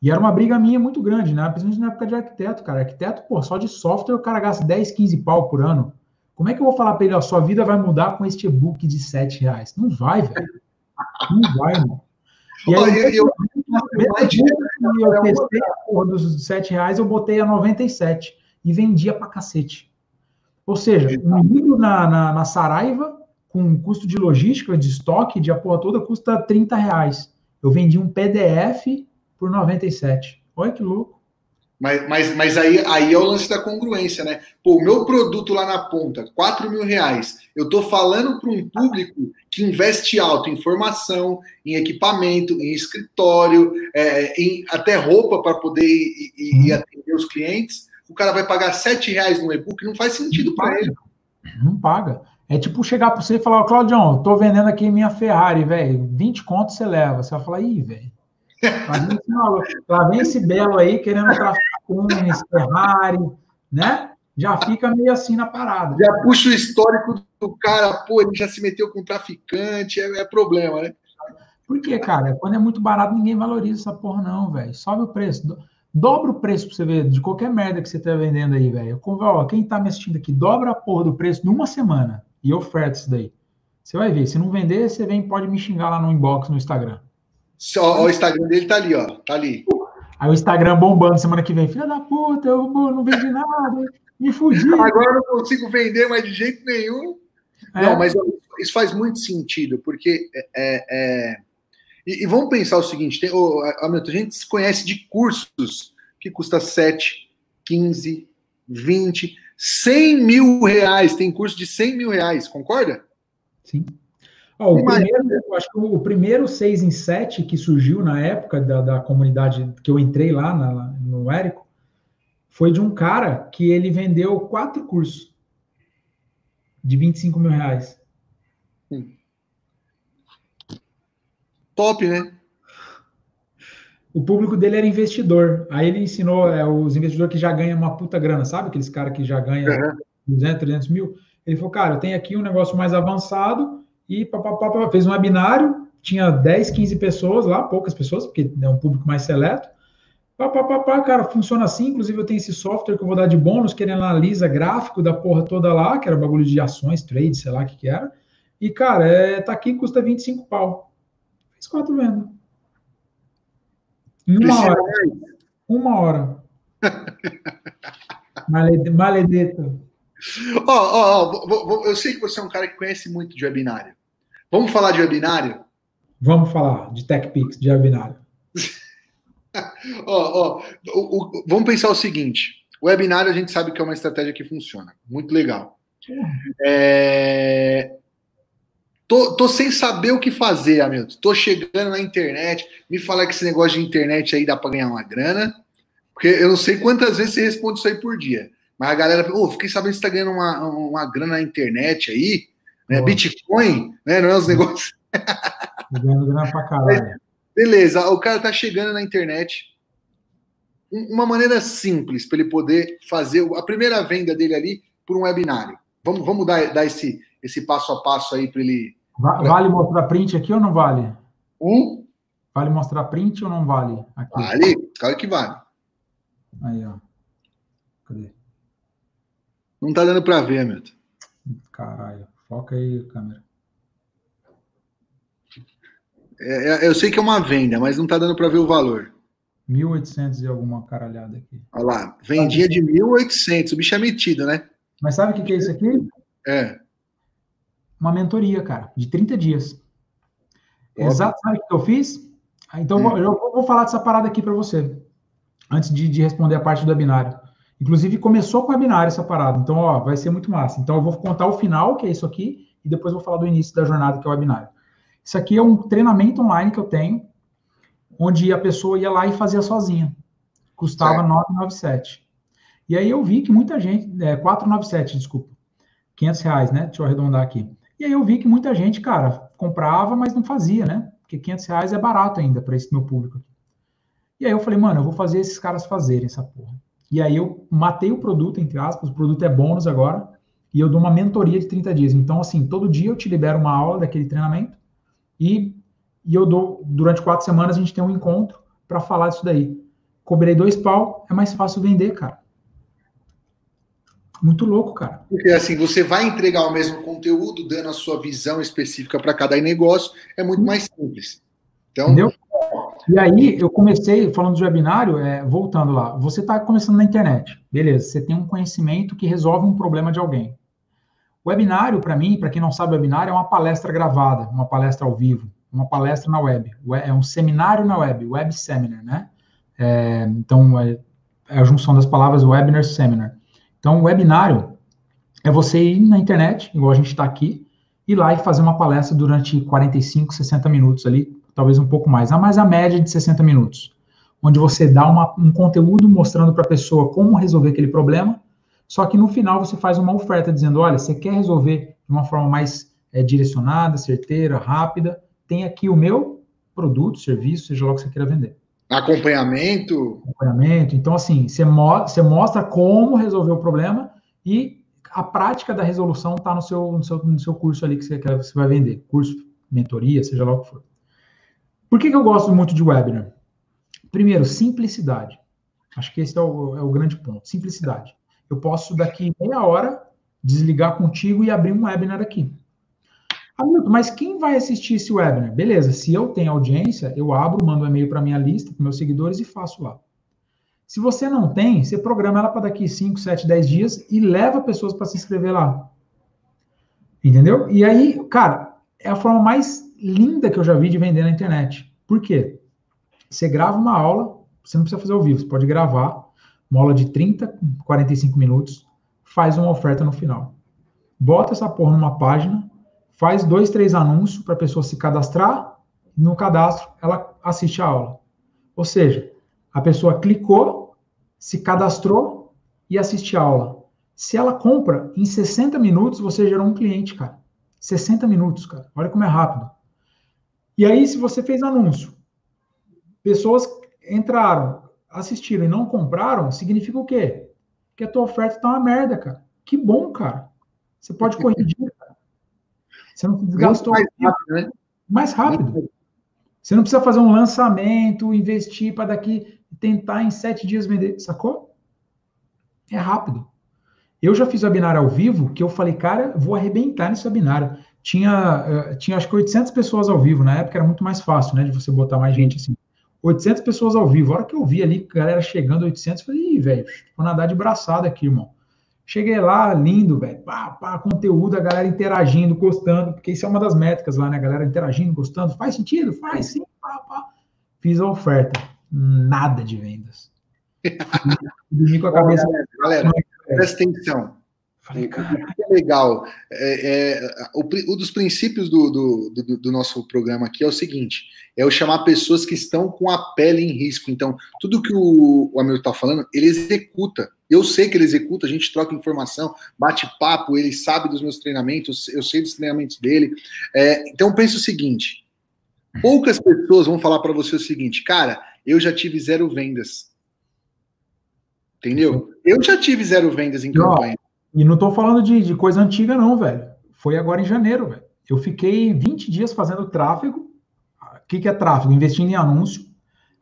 E era uma briga minha muito grande, né? Principalmente na época de arquiteto, cara. Arquiteto, pô, só de software o cara gasta 10, 15 pau por ano. Como é que eu vou falar para ele, ó, sua vida vai mudar com este e-book de 7 reais? Não vai, velho. Não vai, mano. E aí, eu, eu, testei a porra dos 7 reais, eu botei a 97 e vendia pra cacete. Ou seja, um livro na, na, na Saraiva com custo de logística, de estoque, de a porra toda, custa 30 reais. Eu vendi um PDF por 97. Olha que louco. Mas, mas, mas aí, aí é o lance da congruência, né? Pô, o meu produto lá na ponta, 4 mil reais. Eu tô falando para um público que investe alto em formação, em equipamento, em escritório, é, em até roupa para poder ir, ir, ir, atender os clientes. O cara vai pagar 7 reais no e-book, não faz sentido para ele. Não paga. É tipo chegar para você e falar, Claudião, tô vendendo aqui minha Ferrari, velho. 20 contos você leva. Você vai falar, ih, velho. [laughs] Lá vem esse belo aí querendo traficar com Ferrari, né? Já fica meio assim na parada. Já puxa o histórico do cara, pô, ele já se meteu com traficante, é, é problema, né? Por quê, cara? Quando é muito barato, ninguém valoriza essa porra, não, velho. Sobe o preço. Dobra o preço pra você ver de qualquer merda que você tá vendendo aí, velho. Quem tá me assistindo aqui, dobra a porra do preço numa semana e oferta isso daí. Você vai ver. Se não vender, você vem pode me xingar lá no inbox no Instagram. Só, o Instagram dele tá ali, ó. Tá ali. Aí o Instagram bombando semana que vem. Filha da puta, eu não vendi nada. Me fudi. Agora eu não consigo vender mais de jeito nenhum. É. Não, mas isso faz muito sentido, porque é, é, é e, e, vamos pensar o seguinte: tem, oh, Hamilton, a gente se conhece de cursos que custa 7, 15, 20. 100 mil reais, tem curso de 100 mil reais, concorda? Sim. Oh, o primeiro, acho que o primeiro 6 em 7 que surgiu na época da, da comunidade que eu entrei lá na, no Érico foi de um cara que ele vendeu quatro cursos de 25 mil reais. Hum. Top, né? o público dele era investidor. Aí ele ensinou é, os investidores que já ganham uma puta grana, sabe? Aqueles caras que já ganham uhum. 200, 300 mil. Ele falou, cara, eu tenho aqui um negócio mais avançado e papapá, fez um webinário, tinha 10, 15 pessoas lá, poucas pessoas, porque é um público mais seleto. Papapá, cara, funciona assim. Inclusive, eu tenho esse software que eu vou dar de bônus, que ele analisa gráfico da porra toda lá, que era bagulho de ações, trade, sei lá o que que era. E, cara, é, tá aqui, custa 25 pau. Fez quatro vendas. Uma hora. Uma hora. [laughs] Maledito. Ó, ó, ó, eu sei que você é um cara que conhece muito de webinário. Vamos falar de webinário? Vamos falar de TechPix, de webinário. [laughs] ó, ó, vamos pensar o seguinte: o webinário a gente sabe que é uma estratégia que funciona. Muito legal. É... Tô, tô sem saber o que fazer, Hamilton. Tô chegando na internet. Me fala que esse negócio de internet aí dá para ganhar uma grana. Porque eu não sei quantas vezes você responde isso aí por dia. Mas a galera, ô, oh, fiquei sabendo que você tá ganhando uma, uma grana na internet aí, né? Bitcoin, né? Não é os negócios. grana pra [laughs] caralho. Beleza, o cara tá chegando na internet. Uma maneira simples para ele poder fazer a primeira venda dele ali por um webinário. Vamos, vamos dar, dar esse, esse passo a passo aí para ele. Vale mostrar print aqui ou não vale? Um? Vale mostrar print ou não vale? Aqui? Vale, claro que vale. Aí, ó. Cadê? Não tá dando para ver, Milton. Caralho. Foca aí, câmera. É, é, eu sei que é uma venda, mas não tá dando para ver o valor. 1.800 e alguma caralhada aqui. Olha lá, vendia de 1.800. O bicho é metido, né? Mas sabe o que, que é isso aqui? É. Uma mentoria, cara, de 30 dias. Exato, sabe o que eu fiz? Ah, então, hum. eu vou falar dessa parada aqui para você, antes de, de, responder a parte do webinário. Inclusive, começou com o webinário essa parada, então, ó, vai ser muito massa. Então, eu vou contar o final, que é isso aqui, e depois vou falar do início da jornada, que é o webinário. Isso aqui é um treinamento online que eu tenho, onde a pessoa ia lá e fazia sozinha. Custava 997. E aí eu vi que muita gente, é, 497, desculpa, 500 reais, né? Deixa eu arredondar aqui. E aí eu vi que muita gente, cara, comprava, mas não fazia, né? Porque 500 reais é barato ainda para esse meu público. E aí eu falei, mano, eu vou fazer esses caras fazerem essa porra. E aí eu matei o produto, entre aspas, o produto é bônus agora, e eu dou uma mentoria de 30 dias. Então, assim, todo dia eu te libero uma aula daquele treinamento e, e eu dou, durante quatro semanas a gente tem um encontro para falar disso daí. Cobrei dois pau, é mais fácil vender, cara. Muito louco, cara. Porque assim, você vai entregar o mesmo conteúdo, dando a sua visão específica para cada negócio, é muito mais simples. Então, Entendeu? E aí, eu comecei, falando de webinário, é, voltando lá, você está começando na internet, beleza, você tem um conhecimento que resolve um problema de alguém. Webinário, para mim, para quem não sabe, webinário é uma palestra gravada, uma palestra ao vivo, uma palestra na web, é um seminário na web, web seminar, né? É, então, é, é a junção das palavras webinar seminar. Então, webinário é você ir na internet, igual a gente está aqui, ir lá e fazer uma palestra durante 45, 60 minutos ali, talvez um pouco mais, mas a média de 60 minutos, onde você dá uma, um conteúdo mostrando para a pessoa como resolver aquele problema, só que no final você faz uma oferta dizendo, olha, você quer resolver de uma forma mais é, direcionada, certeira, rápida, tem aqui o meu produto, serviço, seja lá o que você queira vender. Acompanhamento. Acompanhamento. Então, assim, você, mo você mostra como resolver o problema e a prática da resolução está no seu, no, seu, no seu curso ali que você, que você vai vender. Curso, mentoria, seja lá o que for. Por que, que eu gosto muito de webinar? Primeiro, simplicidade. Acho que esse é o, é o grande ponto. Simplicidade. Eu posso, daqui meia hora, desligar contigo e abrir um webinar aqui. Hamilton, mas quem vai assistir esse webinar? Beleza, se eu tenho audiência, eu abro, mando um e-mail para minha lista, para meus seguidores e faço lá. Se você não tem, você programa ela para daqui 5, 7, 10 dias e leva pessoas para se inscrever lá. Entendeu? E aí, cara, é a forma mais linda que eu já vi de vender na internet. Por quê? Você grava uma aula, você não precisa fazer ao vivo, você pode gravar uma aula de 30, 45 minutos, faz uma oferta no final. Bota essa porra numa página, faz dois, três anúncios para a pessoa se cadastrar, no cadastro ela assiste a aula. Ou seja, a pessoa clicou, se cadastrou e assiste a aula. Se ela compra, em 60 minutos você gerou um cliente, cara. 60 minutos, cara. Olha como é rápido. E aí, se você fez anúncio, pessoas entraram, assistiram e não compraram, significa o quê? Que a tua oferta tá uma merda, cara. Que bom, cara. Você pode [laughs] corrigir, você não desgastou mais rápido, né? Mais rápido. Você não precisa fazer um lançamento, investir para daqui tentar em sete dias vender, sacou? É rápido. Eu já fiz webinar ao vivo que eu falei, cara, vou arrebentar nesse webinar. Tinha, uh, tinha acho que 800 pessoas ao vivo, na época era muito mais fácil, né, de você botar mais gente assim. 800 pessoas ao vivo. A hora que eu vi ali, galera chegando, 800, eu falei, ih, velho, vou nadar de braçada aqui, irmão. Cheguei lá, lindo, velho. Pá, pá, conteúdo, a galera interagindo, gostando, porque isso é uma das métricas lá, né? A galera interagindo, gostando. Faz sentido? Faz sim, pá, pá. Fiz a oferta. nada de vendas. [laughs] Dormi com a cabeça. Galera, galera presta atenção. Falei, cara. O que é legal, é, é, o, um dos princípios do, do, do, do, nosso programa aqui é o seguinte: é eu chamar pessoas que estão com a pele em risco. Então, tudo que o, o Amir está falando, ele executa. Eu sei que ele executa, a gente troca informação, bate papo, ele sabe dos meus treinamentos, eu sei dos treinamentos dele. É, então, pense o seguinte: poucas pessoas vão falar para você o seguinte, cara, eu já tive zero vendas. Entendeu? Eu já tive zero vendas em campanha. E não estou falando de, de, coisa antiga, não, velho. Foi agora em janeiro, velho. Eu fiquei 20 dias fazendo tráfego. O que, que é tráfego? Investindo em anúncio.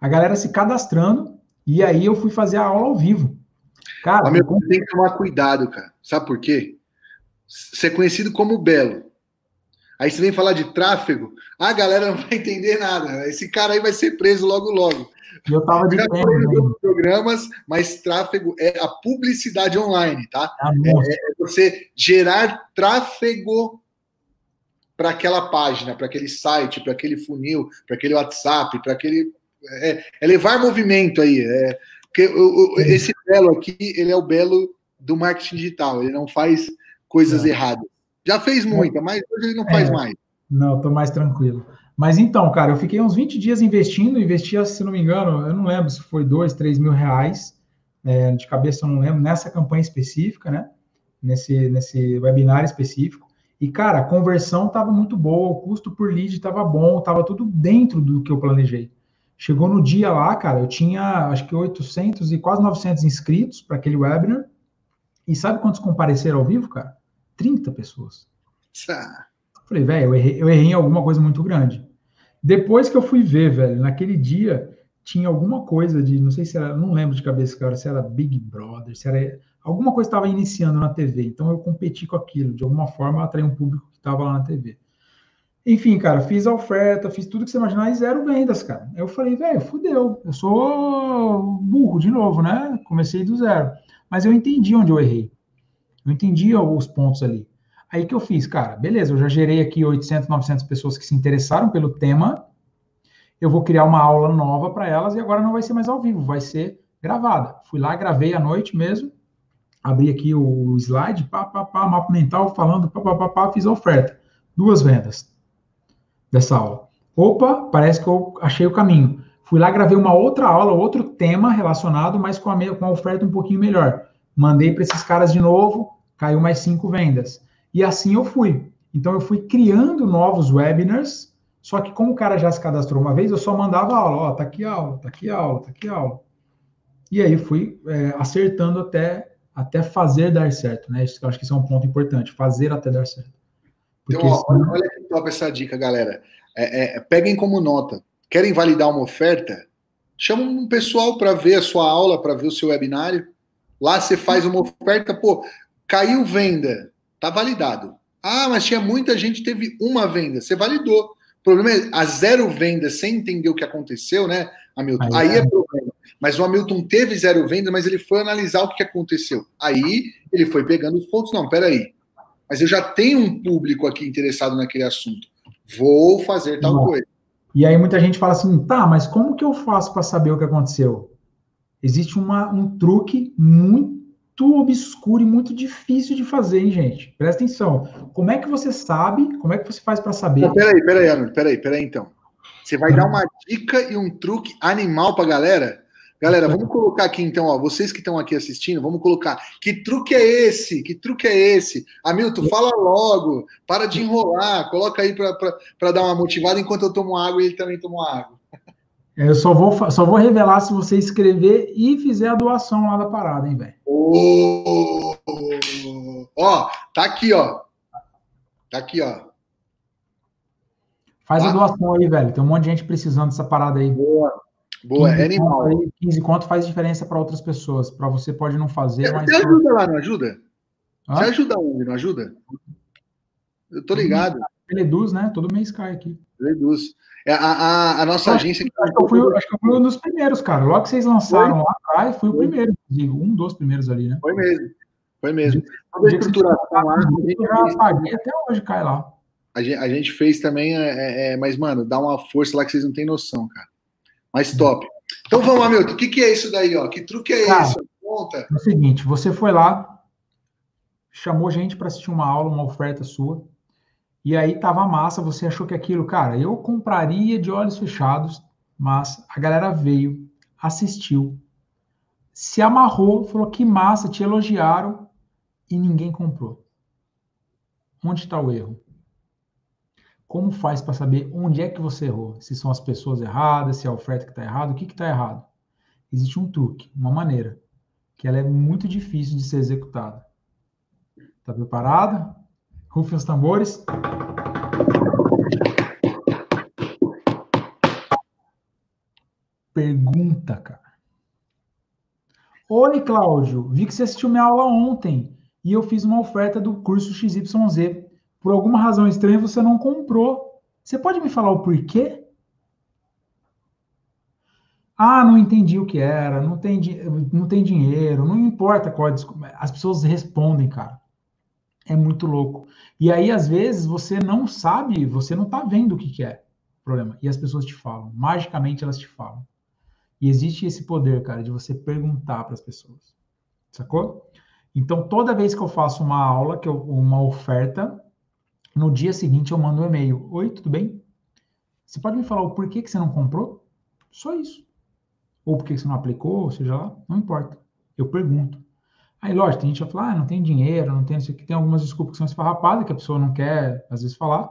A galera se cadastrando. E aí eu fui fazer a aula ao vivo. Cara, meu, eu... tem que tomar cuidado, cara. Sabe por quê? Ser conhecido como Belo. Aí você vem falar de tráfego, a galera não vai entender nada. Esse cara aí vai ser preso logo, logo. Eu tava de tempo. programas, mas tráfego é a publicidade online, tá? Ah, é, é, você gerar tráfego para aquela página, para aquele site, para aquele funil, para aquele WhatsApp, para aquele é, é, levar movimento aí. É, que, o, o, esse belo aqui, ele é o belo do marketing digital. Ele não faz coisas é. erradas. Já fez muita, mas hoje ele não faz é. mais. Não, tô mais tranquilo. Mas então, cara, eu fiquei uns 20 dias investindo, investia, se não me engano, eu não lembro se foi 2, 3 mil reais, é, de cabeça eu não lembro, nessa campanha específica, né? Nesse, nesse webinar específico. E, cara, a conversão estava muito boa, o custo por lead estava bom, estava tudo dentro do que eu planejei. Chegou no dia lá, cara, eu tinha acho que 800 e quase 900 inscritos para aquele webinar. E sabe quantos compareceram ao vivo, cara? 30 pessoas. Falei, velho, eu errei, eu errei em alguma coisa muito grande. Depois que eu fui ver, velho, naquele dia tinha alguma coisa de, não sei se era, não lembro de cabeça, cara, se era Big Brother, se era alguma coisa estava iniciando na TV. Então eu competi com aquilo, de alguma forma atraí um público que estava lá na TV. Enfim, cara, fiz a oferta, fiz tudo que você imaginar e zero vendas, cara. Eu falei, velho, fudeu, eu sou burro de novo, né? Comecei do zero. Mas eu entendi onde eu errei. Eu entendi os pontos ali. Aí que eu fiz, cara, beleza, eu já gerei aqui 800, 900 pessoas que se interessaram pelo tema. Eu vou criar uma aula nova para elas e agora não vai ser mais ao vivo, vai ser gravada. Fui lá, gravei à noite mesmo, abri aqui o slide, pá, pá, pá, mapa mental, falando, pá, pá, pá, pá, fiz a oferta. Duas vendas dessa aula. Opa, parece que eu achei o caminho. Fui lá, gravei uma outra aula, outro tema relacionado, mas com a, com a oferta um pouquinho melhor. Mandei para esses caras de novo, caiu mais cinco vendas. E assim eu fui. Então eu fui criando novos webinars, só que como o cara já se cadastrou uma vez, eu só mandava aula, ó, tá aqui aula, tá aqui aula, tá aqui aula. E aí fui é, acertando até, até fazer dar certo, né? Isso, acho que isso é um ponto importante, fazer até dar certo. Porque, então, ó, senão... olha que top essa dica, galera. É, é, peguem como nota. Querem validar uma oferta? Chama um pessoal para ver a sua aula, para ver o seu webinário. Lá você faz uma oferta, pô, caiu venda. Tá validado. Ah, mas tinha muita gente teve uma venda. Você validou. O problema é a zero venda sem entender o que aconteceu, né, Hamilton? Aí, Aí é. é problema. Mas o Hamilton teve zero venda, mas ele foi analisar o que aconteceu. Aí ele foi pegando os pontos. Não, peraí. Mas eu já tenho um público aqui interessado naquele assunto. Vou fazer tal coisa. E aí muita gente fala assim, tá, mas como que eu faço para saber o que aconteceu? Existe uma, um truque muito obscuro e muito difícil de fazer, hein, gente? Presta atenção. Como é que você sabe? Como é que você faz para saber? Não, peraí, peraí, Arnold, peraí, peraí, então. Você vai dar uma dica e um truque animal pra galera? Galera, vamos colocar aqui então, ó, vocês que estão aqui assistindo, vamos colocar. Que truque é esse? Que truque é esse? Hamilton, fala logo, para de enrolar, coloca aí para dar uma motivada enquanto eu tomo água e ele também toma água. Eu só vou, só vou revelar se você escrever e fizer a doação lá da parada, hein, velho. Oh, ó, tá aqui, ó. Tá aqui, ó. Faz tá. a doação aí, velho. Tem um monte de gente precisando dessa parada aí. Boa. Boa, é animal. Aí, 15 conto faz diferença para outras pessoas. Para você pode não fazer, mas. Você ajuda lá, não ajuda? Hã? Você ajuda onde, não ajuda? Eu tô ligado. Eleduz, né? Todo mês cai aqui. Eleduz. É, a, a, a nossa acho, agência. Acho que, eu fui, acho que eu fui um dos primeiros, cara. Logo que vocês lançaram foi? lá atrás, fui o primeiro, inclusive, um dos primeiros ali, né? Foi mesmo. Foi mesmo. Toda a estruturação lá. Eu já paguei, até hoje cai lá. A gente, a gente fez também, é, é, é, mas, mano, dá uma força lá que vocês não têm noção, cara. Mas top. Então vamos lá, Milton. O que, que é isso daí? Ó? Que truque é Cara, esse? Conta. É o seguinte, você foi lá, chamou gente para assistir uma aula, uma oferta sua, e aí tava massa, você achou que aquilo, cara, eu compraria de olhos fechados, mas a galera veio, assistiu, se amarrou, falou que massa, te elogiaram e ninguém comprou. Onde está o erro? Como faz para saber onde é que você errou? Se são as pessoas erradas, se é a oferta que está errada, o que está errado? Existe um truque, uma maneira, que ela é muito difícil de ser executada. Está preparado? Rufem os tambores. Pergunta, cara. Oi, Cláudio. Vi que você assistiu minha aula ontem e eu fiz uma oferta do curso XYZ. Por alguma razão estranha, você não comprou. Você pode me falar o porquê? Ah, não entendi o que era, não tem, não tem dinheiro, não importa qual. As pessoas respondem, cara. É muito louco. E aí, às vezes, você não sabe, você não tá vendo o que, que é o problema. E as pessoas te falam. Magicamente, elas te falam. E existe esse poder, cara, de você perguntar para as pessoas. Sacou? Então, toda vez que eu faço uma aula, que eu, uma oferta, no dia seguinte eu mando um e-mail. Oi, tudo bem? Você pode me falar o porquê que você não comprou? Só isso. Ou por que você não aplicou, ou seja lá, não importa. Eu pergunto. Aí, lógico, tem gente que vai falar, ah, não tem dinheiro, não tem isso aqui. Tem algumas desculpas que são esfarrapadas, que a pessoa não quer, às vezes, falar.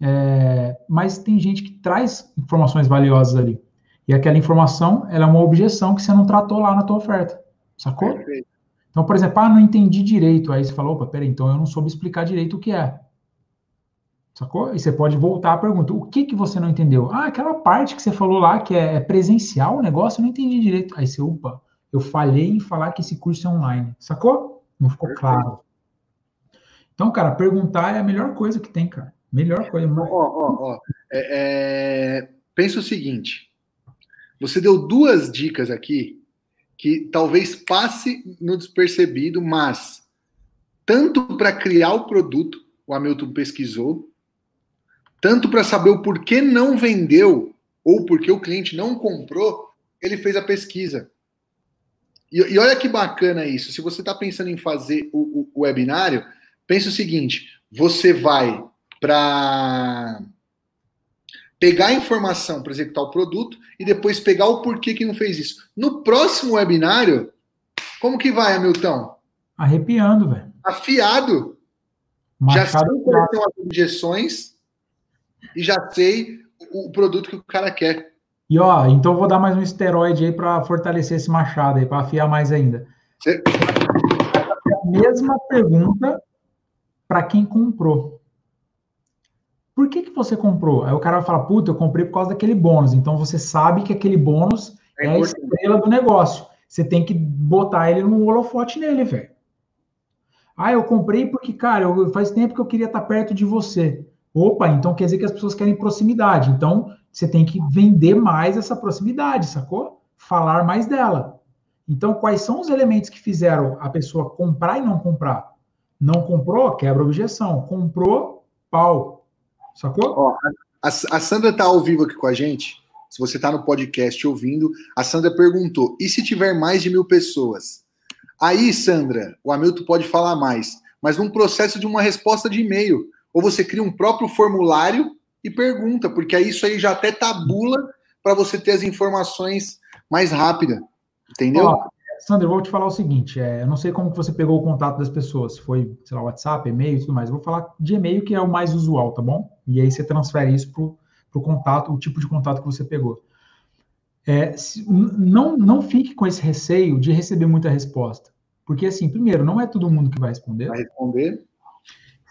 É, mas tem gente que traz informações valiosas ali. E aquela informação, ela é uma objeção que você não tratou lá na tua oferta. Sacou? Perfeito. Então, por exemplo, ah, não entendi direito. Aí você falou, opa, peraí, então eu não soube explicar direito o que é. Sacou? E você pode voltar à pergunta: o que, que você não entendeu? Ah, aquela parte que você falou lá que é, é presencial o negócio, eu não entendi direito. Aí você, opa, eu falhei em falar que esse curso é online. Sacou? Não ficou claro. Então, cara, perguntar é a melhor coisa que tem, cara. Melhor coisa. Ó, ó, ó. É, é... Pensa o seguinte: você deu duas dicas aqui que talvez passe no despercebido, mas tanto para criar o produto, o Hamilton pesquisou, tanto para saber o porquê não vendeu ou porque o cliente não comprou, ele fez a pesquisa. E, e olha que bacana isso. Se você está pensando em fazer o, o, o webinário, pense o seguinte: você vai para pegar a informação para executar o produto e depois pegar o porquê que não fez isso. No próximo webinário, como que vai, Hamilton? Arrepiando, velho. Afiado. já sei quais são as objeções e já sei o produto que o cara quer. E ó, então eu vou dar mais um esteroide aí para fortalecer esse machado aí, para afiar mais ainda. Você... A mesma pergunta para quem comprou. Por que, que você comprou? Aí o cara vai falar, puta, eu comprei por causa daquele bônus. Então você sabe que aquele bônus é, é a estrela do negócio. Você tem que botar ele no holofote nele, velho. Ah, eu comprei porque, cara, eu, faz tempo que eu queria estar perto de você. Opa, então quer dizer que as pessoas querem proximidade. Então, você tem que vender mais essa proximidade, sacou? Falar mais dela. Então, quais são os elementos que fizeram a pessoa comprar e não comprar? Não comprou, quebra objeção. Comprou, pau. Sacou? Ó, a, a Sandra está ao vivo aqui com a gente. Se você está no podcast ouvindo, a Sandra perguntou: e se tiver mais de mil pessoas? Aí, Sandra, o Hamilton pode falar mais, mas num processo de uma resposta de e-mail ou você cria um próprio formulário e pergunta, porque aí isso aí já até tabula para você ter as informações mais rápida, entendeu? Ó, Sandra, eu vou te falar o seguinte, é, eu não sei como que você pegou o contato das pessoas, se foi, sei lá, WhatsApp, e-mail e tudo mais, eu vou falar de e-mail que é o mais usual, tá bom? E aí você transfere isso pro, pro contato, o tipo de contato que você pegou. É, se, não, não fique com esse receio de receber muita resposta. Porque, assim, primeiro, não é todo mundo que vai responder. Vai responder.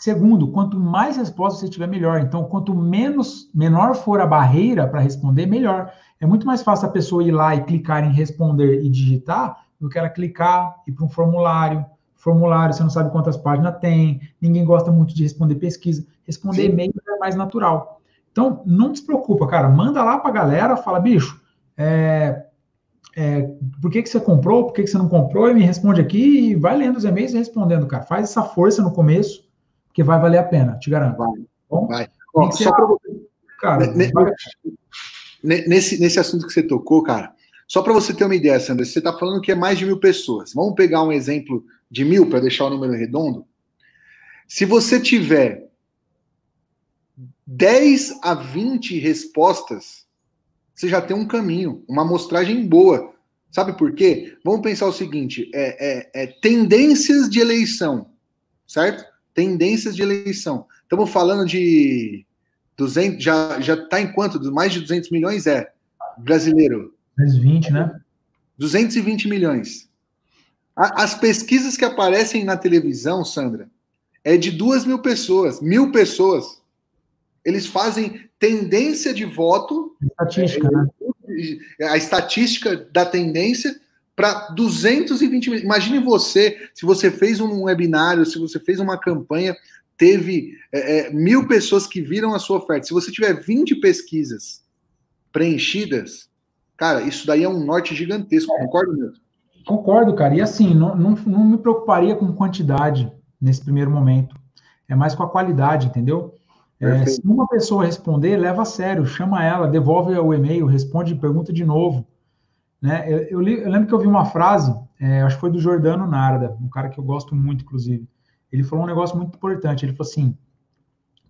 Segundo, quanto mais respostas você tiver, melhor. Então, quanto menos menor for a barreira para responder, melhor. É muito mais fácil a pessoa ir lá e clicar em responder e digitar do que ela clicar, ir para um formulário. Formulário, você não sabe quantas páginas tem, ninguém gosta muito de responder pesquisa. Responder e-mail é mais natural. Então, não se preocupa, cara. Manda lá para a galera, fala, bicho, é, é, por que, que você comprou, por que, que você não comprou, e me responde aqui, e vai lendo os e-mails e respondendo, cara. Faz essa força no começo, que vai valer a pena, te garanto. Vai. Bom, vai. Ó, só para você. Cara, nesse, nesse assunto que você tocou, cara, Só para você ter uma ideia, Sandra, você está falando que é mais de mil pessoas. Vamos pegar um exemplo de mil para deixar o número redondo? Se você tiver 10 a 20 respostas, você já tem um caminho, uma amostragem boa. Sabe por quê? Vamos pensar o seguinte: é, é, é tendências de eleição, certo? Tendências de eleição. Estamos falando de 200, já já está em quanto? Mais de 200 milhões é brasileiro. 220, né? 220 milhões. As pesquisas que aparecem na televisão, Sandra, é de duas mil pessoas, mil pessoas. Eles fazem tendência de voto. Estatística, né? A estatística da tendência para 220 mil. Imagine você, se você fez um webinário, se você fez uma campanha, teve é, é, mil pessoas que viram a sua oferta. Se você tiver 20 pesquisas preenchidas, cara, isso daí é um norte gigantesco, é. concorda mesmo? Concordo, cara. E assim, não, não, não me preocuparia com quantidade nesse primeiro momento. É mais com a qualidade, entendeu? É, se uma pessoa responder, leva a sério, chama ela, devolve o e-mail, responde, pergunta de novo. Né? Eu, eu, li, eu lembro que eu vi uma frase, é, acho que foi do Jordano Narda, um cara que eu gosto muito, inclusive. Ele falou um negócio muito importante. Ele falou assim: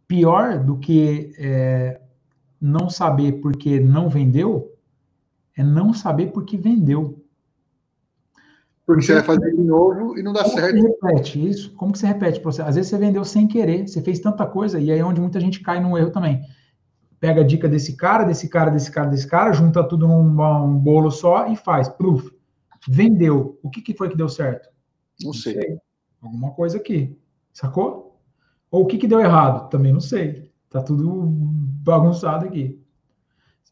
pior do que é, não saber porque não vendeu é não saber porque vendeu. Porque você vai fazer de novo e não dá como certo. Você repete isso? Como que você repete? Às vezes você vendeu sem querer, você fez tanta coisa, e aí é onde muita gente cai no erro também. Pega a dica desse cara, desse cara, desse cara, desse cara, junta tudo num um bolo só e faz. Proof. Vendeu. O que, que foi que deu certo? Não, não sei. sei. Alguma coisa aqui. Sacou? Ou o que, que deu errado? Também não sei. Tá tudo bagunçado aqui.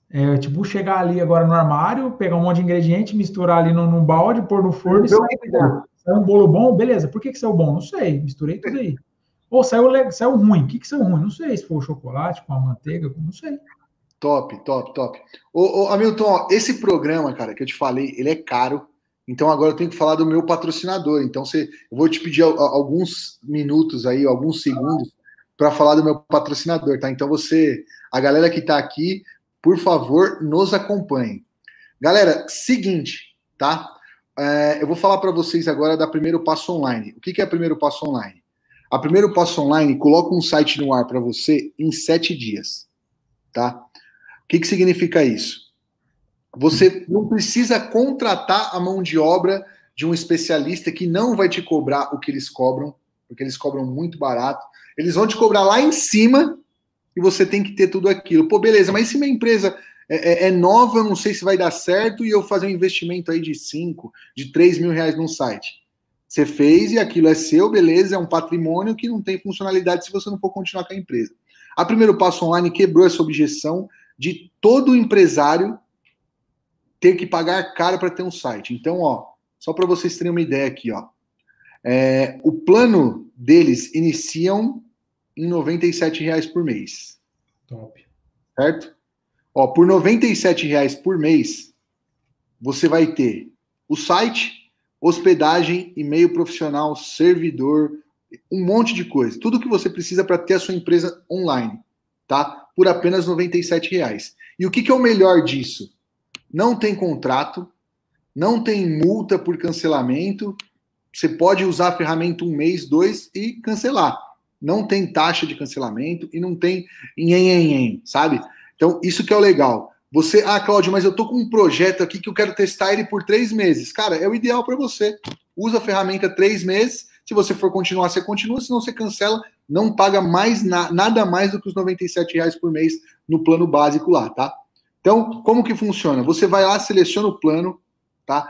É, tipo, chegar ali agora no armário, pegar um monte de ingrediente, misturar ali num, num balde, pôr no forno e sair. Saiu um bolo bom? Beleza. Por que, que saiu bom? Não sei. Misturei tudo aí. Ou saiu, saiu ruim. O que, que saiu ruim? Não sei. Se foi o chocolate com a manteiga, não sei. Top, top, top. Ô, ô, Hamilton, ó, esse programa, cara, que eu te falei, ele é caro. Então agora eu tenho que falar do meu patrocinador. Então você, eu vou te pedir alguns minutos aí, alguns segundos para falar do meu patrocinador, tá? Então você, a galera que está aqui, por favor, nos acompanhe. Galera, seguinte, tá? É, eu vou falar para vocês agora da Primeiro Passo Online. O que, que é Primeiro Passo Online? A Primeiro Passo Online coloca um site no ar para você em sete dias, tá? O que, que significa isso? Você não precisa contratar a mão de obra de um especialista que não vai te cobrar o que eles cobram, porque eles cobram muito barato. Eles vão te cobrar lá em cima e você tem que ter tudo aquilo. Pô, beleza, mas se minha empresa é, é, é nova, eu não sei se vai dar certo, e eu fazer um investimento aí de 5, de 3 mil reais num site. Você fez e aquilo é seu, beleza, é um patrimônio que não tem funcionalidade se você não for continuar com a empresa. A primeiro passo online quebrou essa objeção de todo empresário ter que pagar caro para ter um site. Então, ó, só para vocês terem uma ideia aqui, ó. É, o plano deles iniciam em R$ reais por mês. Top. Certo? Ó, por R$ reais por mês, você vai ter o site, hospedagem, e-mail profissional, servidor, um monte de coisa. Tudo que você precisa para ter a sua empresa online, tá? Por apenas R$ reais. E o que, que é o melhor disso? não tem contrato, não tem multa por cancelamento. Você pode usar a ferramenta um mês, dois e cancelar. Não tem taxa de cancelamento e não tem em sabe? Então, isso que é o legal. Você, ah, Cláudio, mas eu tô com um projeto aqui que eu quero testar ele por três meses. Cara, é o ideal para você. Usa a ferramenta três meses. Se você for continuar, você continua. Se não, você cancela. Não paga mais na, nada mais do que os 97 reais por mês no plano básico lá, tá? Então, como que funciona? Você vai lá, seleciona o plano, tá?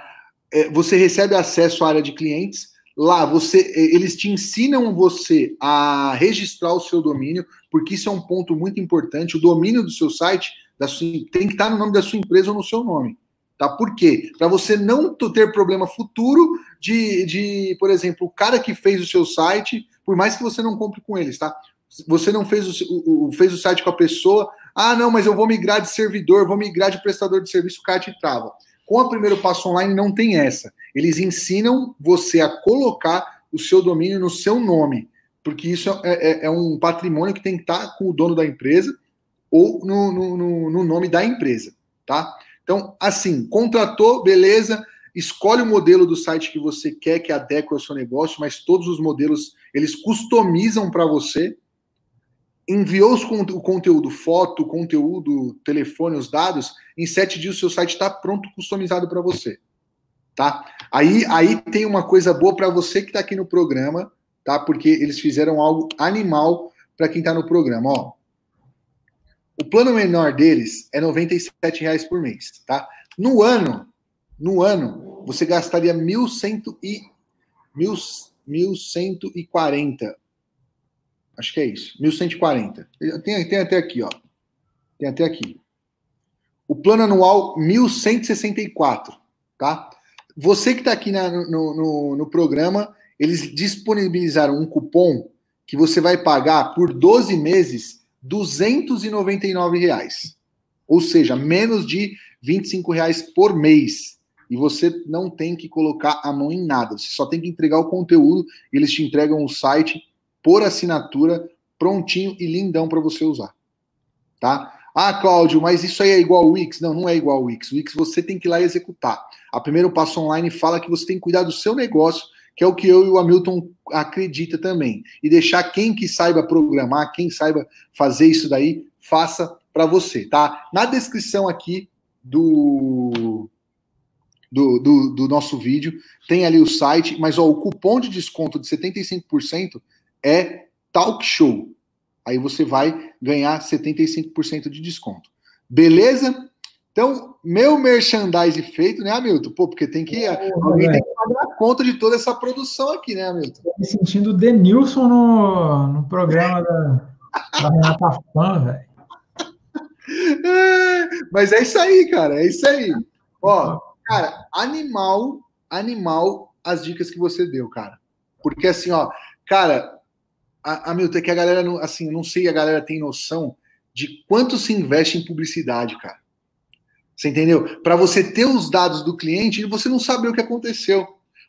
É, você recebe acesso à área de clientes. Lá, você, é, eles te ensinam você a registrar o seu domínio, porque isso é um ponto muito importante. O domínio do seu site da sua, tem que estar no nome da sua empresa ou no seu nome. Tá? Por quê? Para você não ter problema futuro de, de, por exemplo, o cara que fez o seu site, por mais que você não compre com eles, tá? Você não fez o, o, fez o site com a pessoa, ah, não, mas eu vou migrar de servidor, vou migrar de prestador de serviço, o cara te trava. Com o primeiro passo online não tem essa. Eles ensinam você a colocar o seu domínio no seu nome, porque isso é, é, é um patrimônio que tem que estar com o dono da empresa ou no, no, no nome da empresa, tá? Então, assim, contratou, beleza, escolhe o modelo do site que você quer que adeque ao seu negócio, mas todos os modelos eles customizam para você. Enviou o conteúdo, foto, conteúdo, telefone, os dados, em sete dias o seu site está pronto, customizado para você. Tá? Aí, aí tem uma coisa boa para você que está aqui no programa, tá? Porque eles fizeram algo animal para quem está no programa. Ó, o plano menor deles é R$ 97,00 por mês, tá? No ano, no ano, você gastaria 1.100 e 1.140. Acho que é isso, 1.140. Tem, tem até aqui, ó. Tem até aqui. O plano anual 1.164, tá? Você que está aqui na, no, no, no programa, eles disponibilizaram um cupom que você vai pagar por 12 meses 299 reais. Ou seja, menos de 25 reais por mês. E você não tem que colocar a mão em nada. Você só tem que entregar o conteúdo. Eles te entregam o site por assinatura, prontinho e lindão para você usar. Tá? Ah, Cláudio, mas isso aí é igual ao Wix? Não, não é igual ao Wix. O Wix você tem que ir lá e executar. A primeiro passo online fala que você tem que cuidar do seu negócio que é o que eu e o Hamilton acredita também. E deixar quem que saiba programar, quem saiba fazer isso daí, faça para você, tá? Na descrição aqui do, do, do, do, nosso vídeo tem ali o site, mas ó, o cupom de desconto de 75% é Talk Show. Aí você vai ganhar 75% de desconto. Beleza? Então, meu merchandise feito, né, Hamilton? Pô, porque tem que. É, alguém tem que conta de toda essa produção aqui, né, Hamilton? Estou me sentindo Denilson no, no programa da, da Renata Fã, velho. É, mas é isso aí, cara. É isso aí. Ó, cara, animal, animal as dicas que você deu, cara. Porque assim, ó, cara, Hamilton, é que a galera, não, assim, não sei, a galera tem noção de quanto se investe em publicidade, cara. Você entendeu? Para você ter os dados do cliente e você não saber o que aconteceu.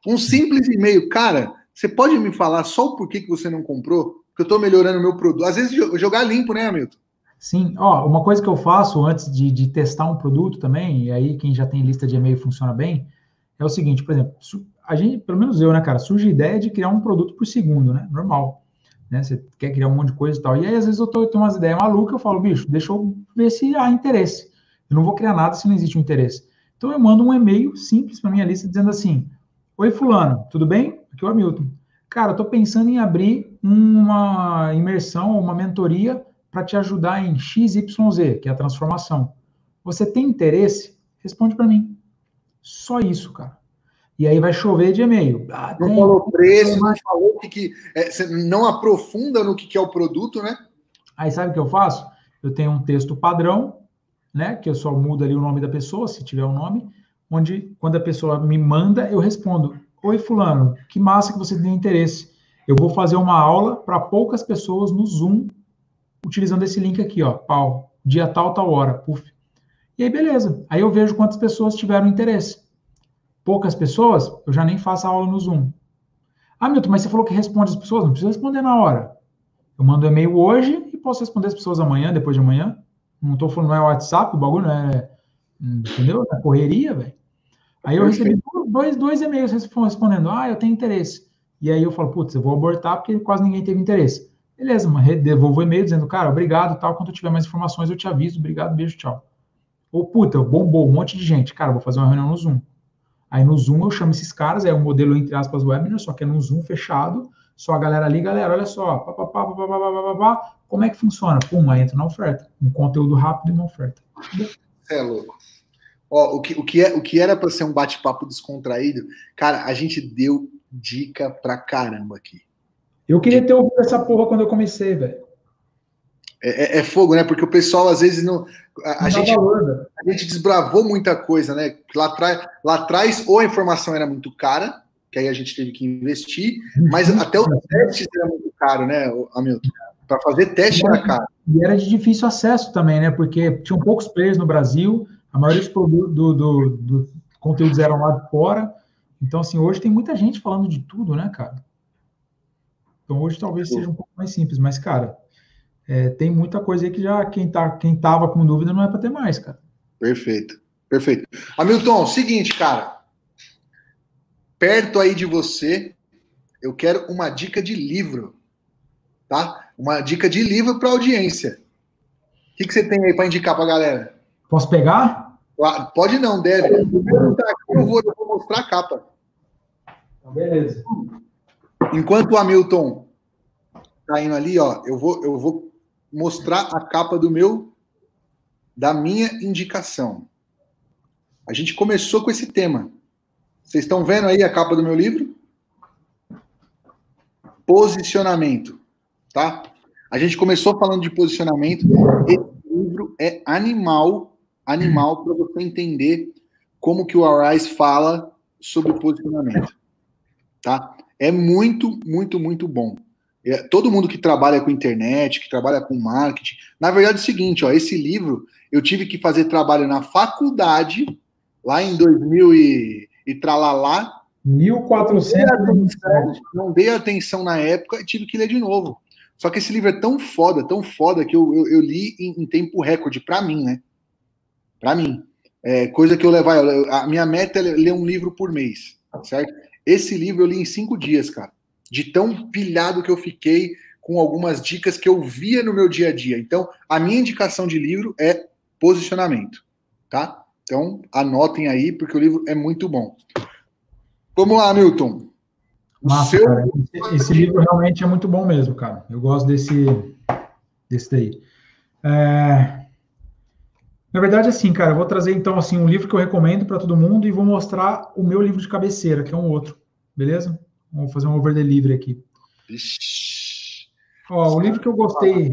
Um simples e-mail, cara, você pode me falar só o porquê que você não comprou? Porque eu estou melhorando o meu produto. Às vezes jogar limpo, né, Hamilton? Sim, ó, uma coisa que eu faço antes de, de testar um produto também, e aí quem já tem lista de e-mail funciona bem, é o seguinte, por exemplo, a gente, pelo menos eu, né, cara, surge a ideia de criar um produto por segundo, né? Normal. Né? Você quer criar um monte de coisa e tal. E aí, às vezes, eu, tô, eu tenho umas ideias malucas, eu falo, bicho, deixa eu ver se há interesse. Eu não vou criar nada se não existe um interesse. Então eu mando um e-mail simples para minha lista dizendo assim: Oi, Fulano, tudo bem? Aqui é o Hamilton. Cara, eu estou pensando em abrir uma imersão, uma mentoria para te ajudar em XYZ, que é a transformação. Você tem interesse? Responde para mim. Só isso, cara. E aí vai chover de e-mail. Ah, não falou preço, não falou que, que é, você não aprofunda no que, que é o produto, né? Aí sabe o que eu faço? Eu tenho um texto padrão, né? Que eu só mudo ali o nome da pessoa, se tiver o um nome, onde quando a pessoa me manda, eu respondo: Oi, Fulano, que massa que você tem interesse. Eu vou fazer uma aula para poucas pessoas no Zoom, utilizando esse link aqui, ó, pau, dia tal, tal hora, puf. E aí, beleza. Aí eu vejo quantas pessoas tiveram interesse. Poucas pessoas, eu já nem faço a aula no Zoom. Ah, Milton, mas você falou que responde as pessoas? Não precisa responder na hora. Eu mando e-mail hoje e posso responder as pessoas amanhã, depois de amanhã. Não tô falando, não é WhatsApp, o bagulho não é entendeu? Na correria, velho. Aí eu recebi dois, dois e-mails respondendo, ah, eu tenho interesse. E aí eu falo, putz, eu vou abortar porque quase ninguém teve interesse. Beleza, mas devolvo o e-mail dizendo, cara, obrigado, tal, quando eu tiver mais informações eu te aviso, obrigado, beijo, tchau. Ou, puta, bombou um monte de gente, cara, vou fazer uma reunião no Zoom. Aí no Zoom eu chamo esses caras, é um modelo, entre aspas, webinar, né? só que é no Zoom fechado, só a galera ali, galera, olha só, papapá, papapá, papapá, como é que funciona? Pum, aí entra na oferta, um conteúdo rápido e uma oferta. É louco. Ó, o, que, o, que é, o que era para ser um bate-papo descontraído, cara, a gente deu dica pra caramba aqui. Eu queria ter ouvido essa porra quando eu comecei, velho. É, é, é, fogo, né? Porque o pessoal às vezes não. A, a gente, valor, a gente desbravou muita coisa, né? Lá, atrás, lá atrás, ou a informação era muito cara, que aí a gente teve que investir, mas uhum. até o teste era muito caro, né, Hamilton? Para fazer teste era caro. E era de difícil acesso também, né? Porque tinham poucos players no Brasil, a maioria dos do, do, do conteúdos eram lá de fora. Então, assim, hoje tem muita gente falando de tudo, né, cara? Então, hoje talvez seja um pouco mais simples, mas, cara, é, tem muita coisa aí que já quem, tá, quem tava com dúvida não é para ter mais, cara. Perfeito. Perfeito. Hamilton, seguinte, cara. Perto aí de você, eu quero uma dica de livro, tá? Uma dica de livro para audiência. O que, que você tem aí para indicar para a galera? Posso pegar? Pode não, deve. Eu vou, eu vou mostrar a capa. Então, beleza. Enquanto o Hamilton tá indo ali, ó, eu vou, eu vou mostrar a capa do meu, da minha indicação. A gente começou com esse tema. Vocês estão vendo aí a capa do meu livro? Posicionamento, tá? A gente começou falando de posicionamento. Esse livro é animal, animal para você entender como que o Arise fala sobre posicionamento, tá? É muito, muito, muito bom. É, todo mundo que trabalha com internet, que trabalha com marketing, na verdade é o seguinte, ó, esse livro eu tive que fazer trabalho na faculdade lá em 2000 e, e tralalá. 1400. Não dei atenção na época e tive que ler de novo. Só que esse livro é tão foda, tão foda, que eu, eu, eu li em, em, tempo recorde, para mim, né? Para mim. É, coisa que eu levar. A minha meta é ler um livro por mês, certo? Esse livro eu li em cinco dias, cara. De tão pilhado que eu fiquei com algumas dicas que eu via no meu dia a dia. Então, a minha indicação de livro é posicionamento, tá? Então, anotem aí, porque o livro é muito bom. Vamos lá, Milton. Massa, seu... Esse, esse, livro realmente é muito bom mesmo, cara. Eu gosto desse, desse daí. É... Na verdade, assim, cara, eu vou trazer então assim um livro que eu recomendo para todo mundo e vou mostrar o meu livro de cabeceira, que é um outro, beleza? Vamos fazer um over delivery aqui. Ó, o livro que eu gostei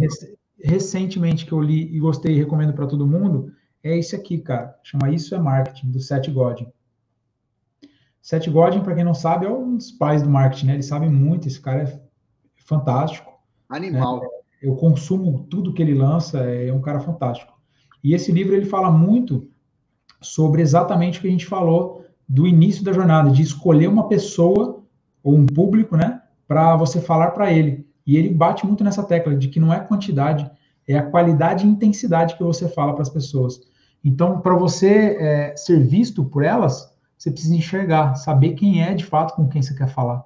recentemente que eu li e gostei e recomendo para todo mundo é esse aqui, cara. Chama Isso é Marketing, do Seth Godin. Seth Godin, para quem não sabe, é um dos pais do marketing, né? Ele sabe muito, esse cara é fantástico. Animal. Né? Eu consumo tudo que ele lança, é um cara fantástico. E esse livro ele fala muito sobre exatamente o que a gente falou do início da jornada, de escolher uma pessoa ou um público, né, para você falar para ele. E ele bate muito nessa tecla de que não é quantidade, é a qualidade e intensidade que você fala para as pessoas. Então, para você é, ser visto por elas, você precisa enxergar, saber quem é de fato com quem você quer falar.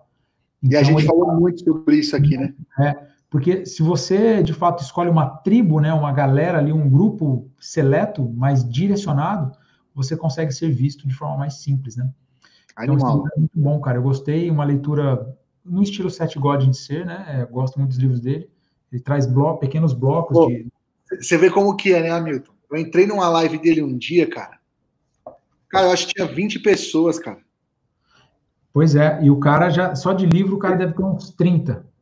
Então, e a então, gente falou muito sobre isso aqui, né? É, porque se você de fato escolhe uma tribo, né, uma galera ali, um grupo seleto, mais direcionado, você consegue ser visto de forma mais simples, né? Então, Animal. é muito bom, cara. Eu gostei, uma leitura no estilo Seth Godin de ser, né? É, gosto muito dos livros dele. Ele traz pequenos blocos Pô, de. Você vê como que é, né, Hamilton? Eu entrei numa live dele um dia, cara. Cara, eu acho que tinha 20 pessoas, cara. Pois é, e o cara já, só de livro, o cara deve ter uns 30.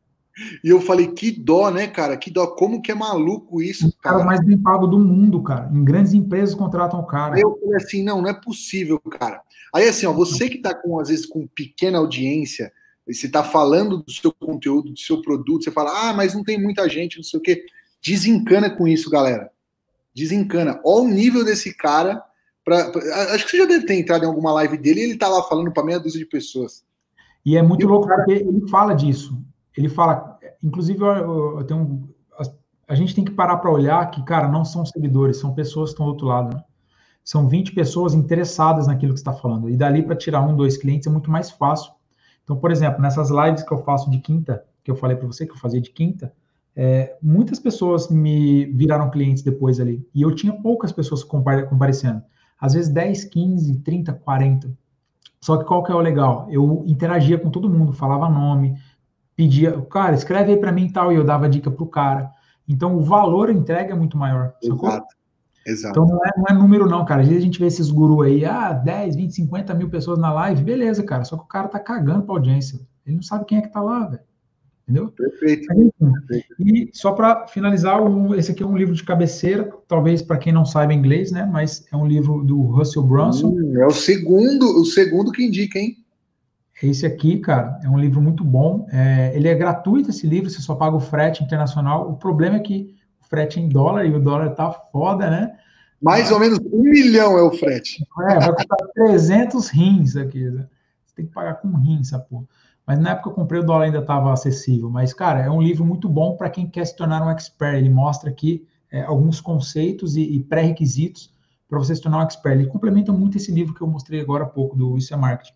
E eu falei, que dó, né, cara? Que dó, como que é maluco isso, o cara? mais bem pago do mundo, cara. Em grandes empresas contratam o cara. Aí eu falei assim, não, não é possível, cara. Aí assim, ó, você que tá com, às vezes, com pequena audiência, você tá falando do seu conteúdo, do seu produto, você fala, ah, mas não tem muita gente, não sei o quê. Desencana com isso, galera desencana. Olha o nível desse cara. Pra, pra, acho que você já deve ter entrado em alguma live dele e ele tá lá falando para meia dúzia de pessoas. E é muito e louco cara... porque ele fala disso. Ele fala, inclusive, eu, eu tenho a, a, gente tem que parar para olhar que, cara, não são seguidores, são pessoas que estão do outro lado. Né? São 20 pessoas interessadas naquilo que está falando. E dali para tirar um, dois clientes é muito mais fácil. Então, por exemplo, nessas lives que eu faço de quinta, que eu falei para você que eu fazia de quinta, é, muitas pessoas me viraram clientes depois ali. E eu tinha poucas pessoas comparecendo. Às vezes 10, 15, 30, 40. Só que qual que é o legal? Eu interagia com todo mundo, falava nome, pedia, cara, escreve aí para mim e tal, e eu dava dica pro cara. Então o valor entrega é muito maior. Exato. Exato. Então não é, não é número, não, cara. Às vezes a gente vê esses gurus aí, ah, 10, 20, 50 mil pessoas na live, beleza, cara. Só que o cara tá cagando pra audiência. Ele não sabe quem é que tá lá, velho. Entendeu? Perfeito. E só para finalizar, um, esse aqui é um livro de cabeceira, talvez para quem não saiba inglês, né? Mas é um livro do Russell Brunson. Hum, é o segundo, o segundo que indica, hein? Esse aqui, cara, é um livro muito bom. É, ele é gratuito, esse livro, você só paga o frete internacional. O problema é que o frete é em dólar e o dólar tá foda, né? Mais ou menos um milhão é o frete. É, vai custar [laughs] 300 rins aqui. Né? Você tem que pagar com rins, essa porra. Mas na época que eu comprei, o dólar ainda estava acessível. Mas, cara, é um livro muito bom para quem quer se tornar um expert. Ele mostra aqui é, alguns conceitos e, e pré-requisitos para você se tornar um expert. Ele complementa muito esse livro que eu mostrei agora há pouco, do Isso é Marketing.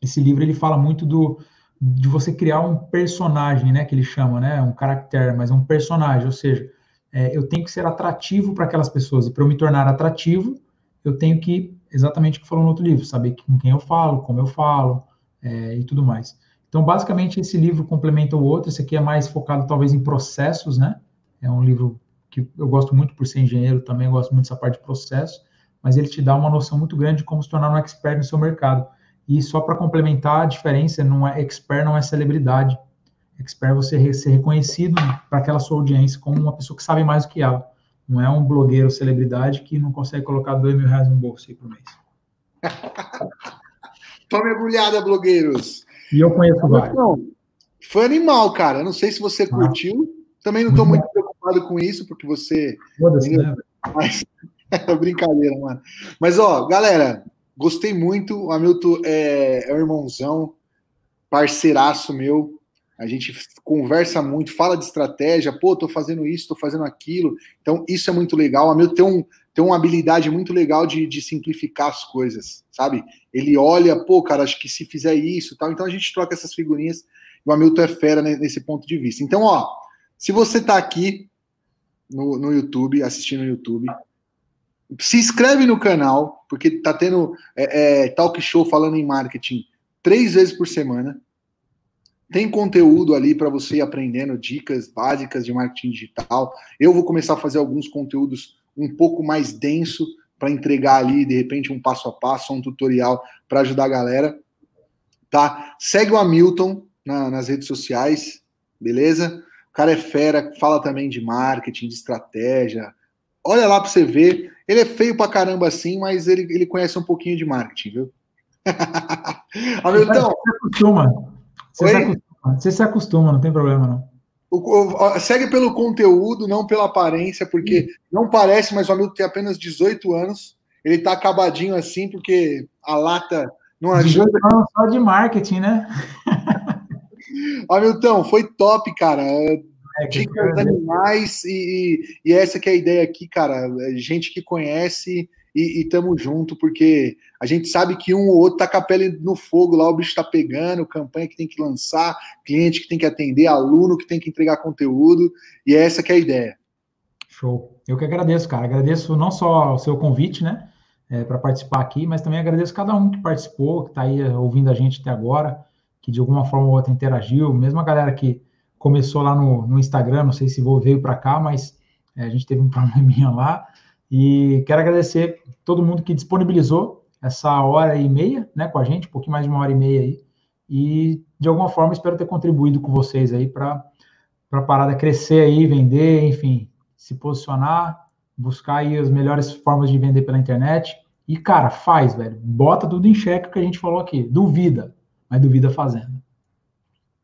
Esse livro, ele fala muito do, de você criar um personagem, né, que ele chama, né, um caractere, mas é um personagem, ou seja, é, eu tenho que ser atrativo para aquelas pessoas, e para eu me tornar atrativo, eu tenho que, exatamente o que falou no outro livro, saber com quem eu falo, como eu falo, é, e tudo mais. Então, basicamente, esse livro complementa o outro, esse aqui é mais focado, talvez, em processos, né, é um livro que eu gosto muito por ser engenheiro, também gosto muito dessa parte de processo, mas ele te dá uma noção muito grande de como se tornar um expert no seu mercado. E só para complementar, a diferença não é expert, não é celebridade. Expert é você ser reconhecido para aquela sua audiência como uma pessoa que sabe mais do que ela. Não é um blogueiro celebridade que não consegue colocar dois mil reais no bolso aí por mês. [laughs] Tome agulhada, blogueiros. E eu conheço vários. Não, foi animal, cara. Não sei se você ah. curtiu. Também não estou muito preocupado com isso, porque você. Foda-se, né? [laughs] Mas... [laughs] Brincadeira, mano. Mas, ó, galera, Gostei muito. O Hamilton é, é um irmãozão, parceiraço meu. A gente conversa muito, fala de estratégia. Pô, tô fazendo isso, tô fazendo aquilo. Então, isso é muito legal. O Hamilton tem, um, tem uma habilidade muito legal de, de simplificar as coisas, sabe? Ele olha, pô, cara, acho que se fizer isso tal. Então, a gente troca essas figurinhas. E o Hamilton é fera nesse ponto de vista. Então, ó, se você tá aqui no, no YouTube, assistindo no YouTube, se inscreve no canal, porque tá tendo é, é, talk show falando em marketing três vezes por semana. Tem conteúdo ali para você ir aprendendo dicas básicas de marketing digital. Eu vou começar a fazer alguns conteúdos um pouco mais denso para entregar ali, de repente, um passo a passo, um tutorial para ajudar a galera. Tá? Segue o Hamilton na, nas redes sociais, beleza? O cara é fera, fala também de marketing, de estratégia. Olha lá para você ver. Ele é feio pra caramba assim, mas ele, ele conhece um pouquinho de marketing, viu? [laughs] Hamilton. Você se acostuma. Você se acostuma. Você se acostuma, não tem problema, não. O, o, segue pelo conteúdo, não pela aparência, porque Sim. não parece, mas o Hamilton tem apenas 18 anos. Ele tá acabadinho assim, porque a lata não ajuda. 18 anos só de marketing, né? [laughs] Hamilton, foi top, cara. É, dicas animais e, e, essa que é a ideia aqui, cara. É gente que conhece e, e tamo junto, porque a gente sabe que um ou outro tá com a pele no fogo lá, o bicho tá pegando, campanha que tem que lançar, cliente que tem que atender, aluno que tem que entregar conteúdo, e é essa que é a ideia. Show. Eu que agradeço, cara. Agradeço não só o seu convite, né, é, para participar aqui, mas também agradeço cada um que participou, que está aí ouvindo a gente até agora, que de alguma forma ou outra interagiu, mesmo a galera que começou lá no, no Instagram, não sei se veio para cá, mas é, a gente teve um [laughs] probleminha lá. E quero agradecer todo mundo que disponibilizou essa hora e meia, né, com a gente, um pouquinho mais de uma hora e meia aí. E de alguma forma espero ter contribuído com vocês aí para para a parada crescer aí, vender, enfim, se posicionar, buscar aí as melhores formas de vender pela internet. E, cara, faz, velho. Bota tudo em xeque o que a gente falou aqui. Duvida, mas duvida fazendo.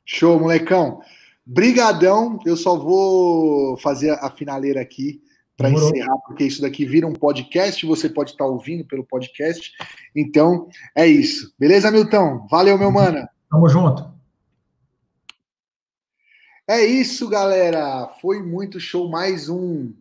Show, molecão. Brigadão, eu só vou fazer a finaleira aqui para encerrar, porque isso daqui vira um podcast, você pode estar tá ouvindo pelo podcast. Então, é isso. Beleza, Milton? Valeu, meu mano. Tamo junto. É isso, galera. Foi muito show mais um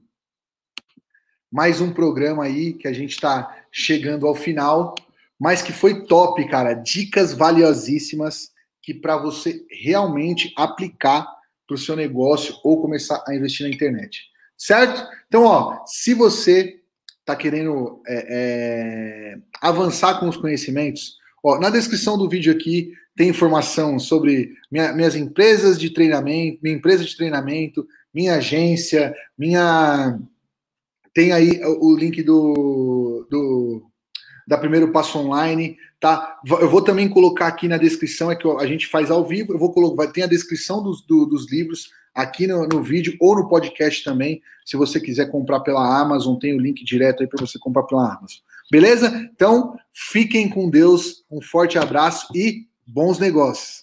mais um programa aí que a gente está chegando ao final, mas que foi top, cara. Dicas valiosíssimas que para você realmente aplicar para o seu negócio ou começar a investir na internet. Certo? Então, ó, se você está querendo é, é, avançar com os conhecimentos, ó, na descrição do vídeo aqui tem informação sobre minha, minhas empresas de treinamento, minha empresa de treinamento, minha agência, minha. Tem aí o link do, do da Primeiro Passo Online, tá? Eu vou também colocar aqui na descrição, é que a gente faz ao vivo, eu vou colocar, tem a descrição dos, do, dos livros aqui no, no, vídeo ou no podcast também. Se você quiser comprar pela Amazon, tem o link direto aí para você comprar pela Amazon. Beleza? Então, fiquem com Deus, um forte abraço e bons negócios.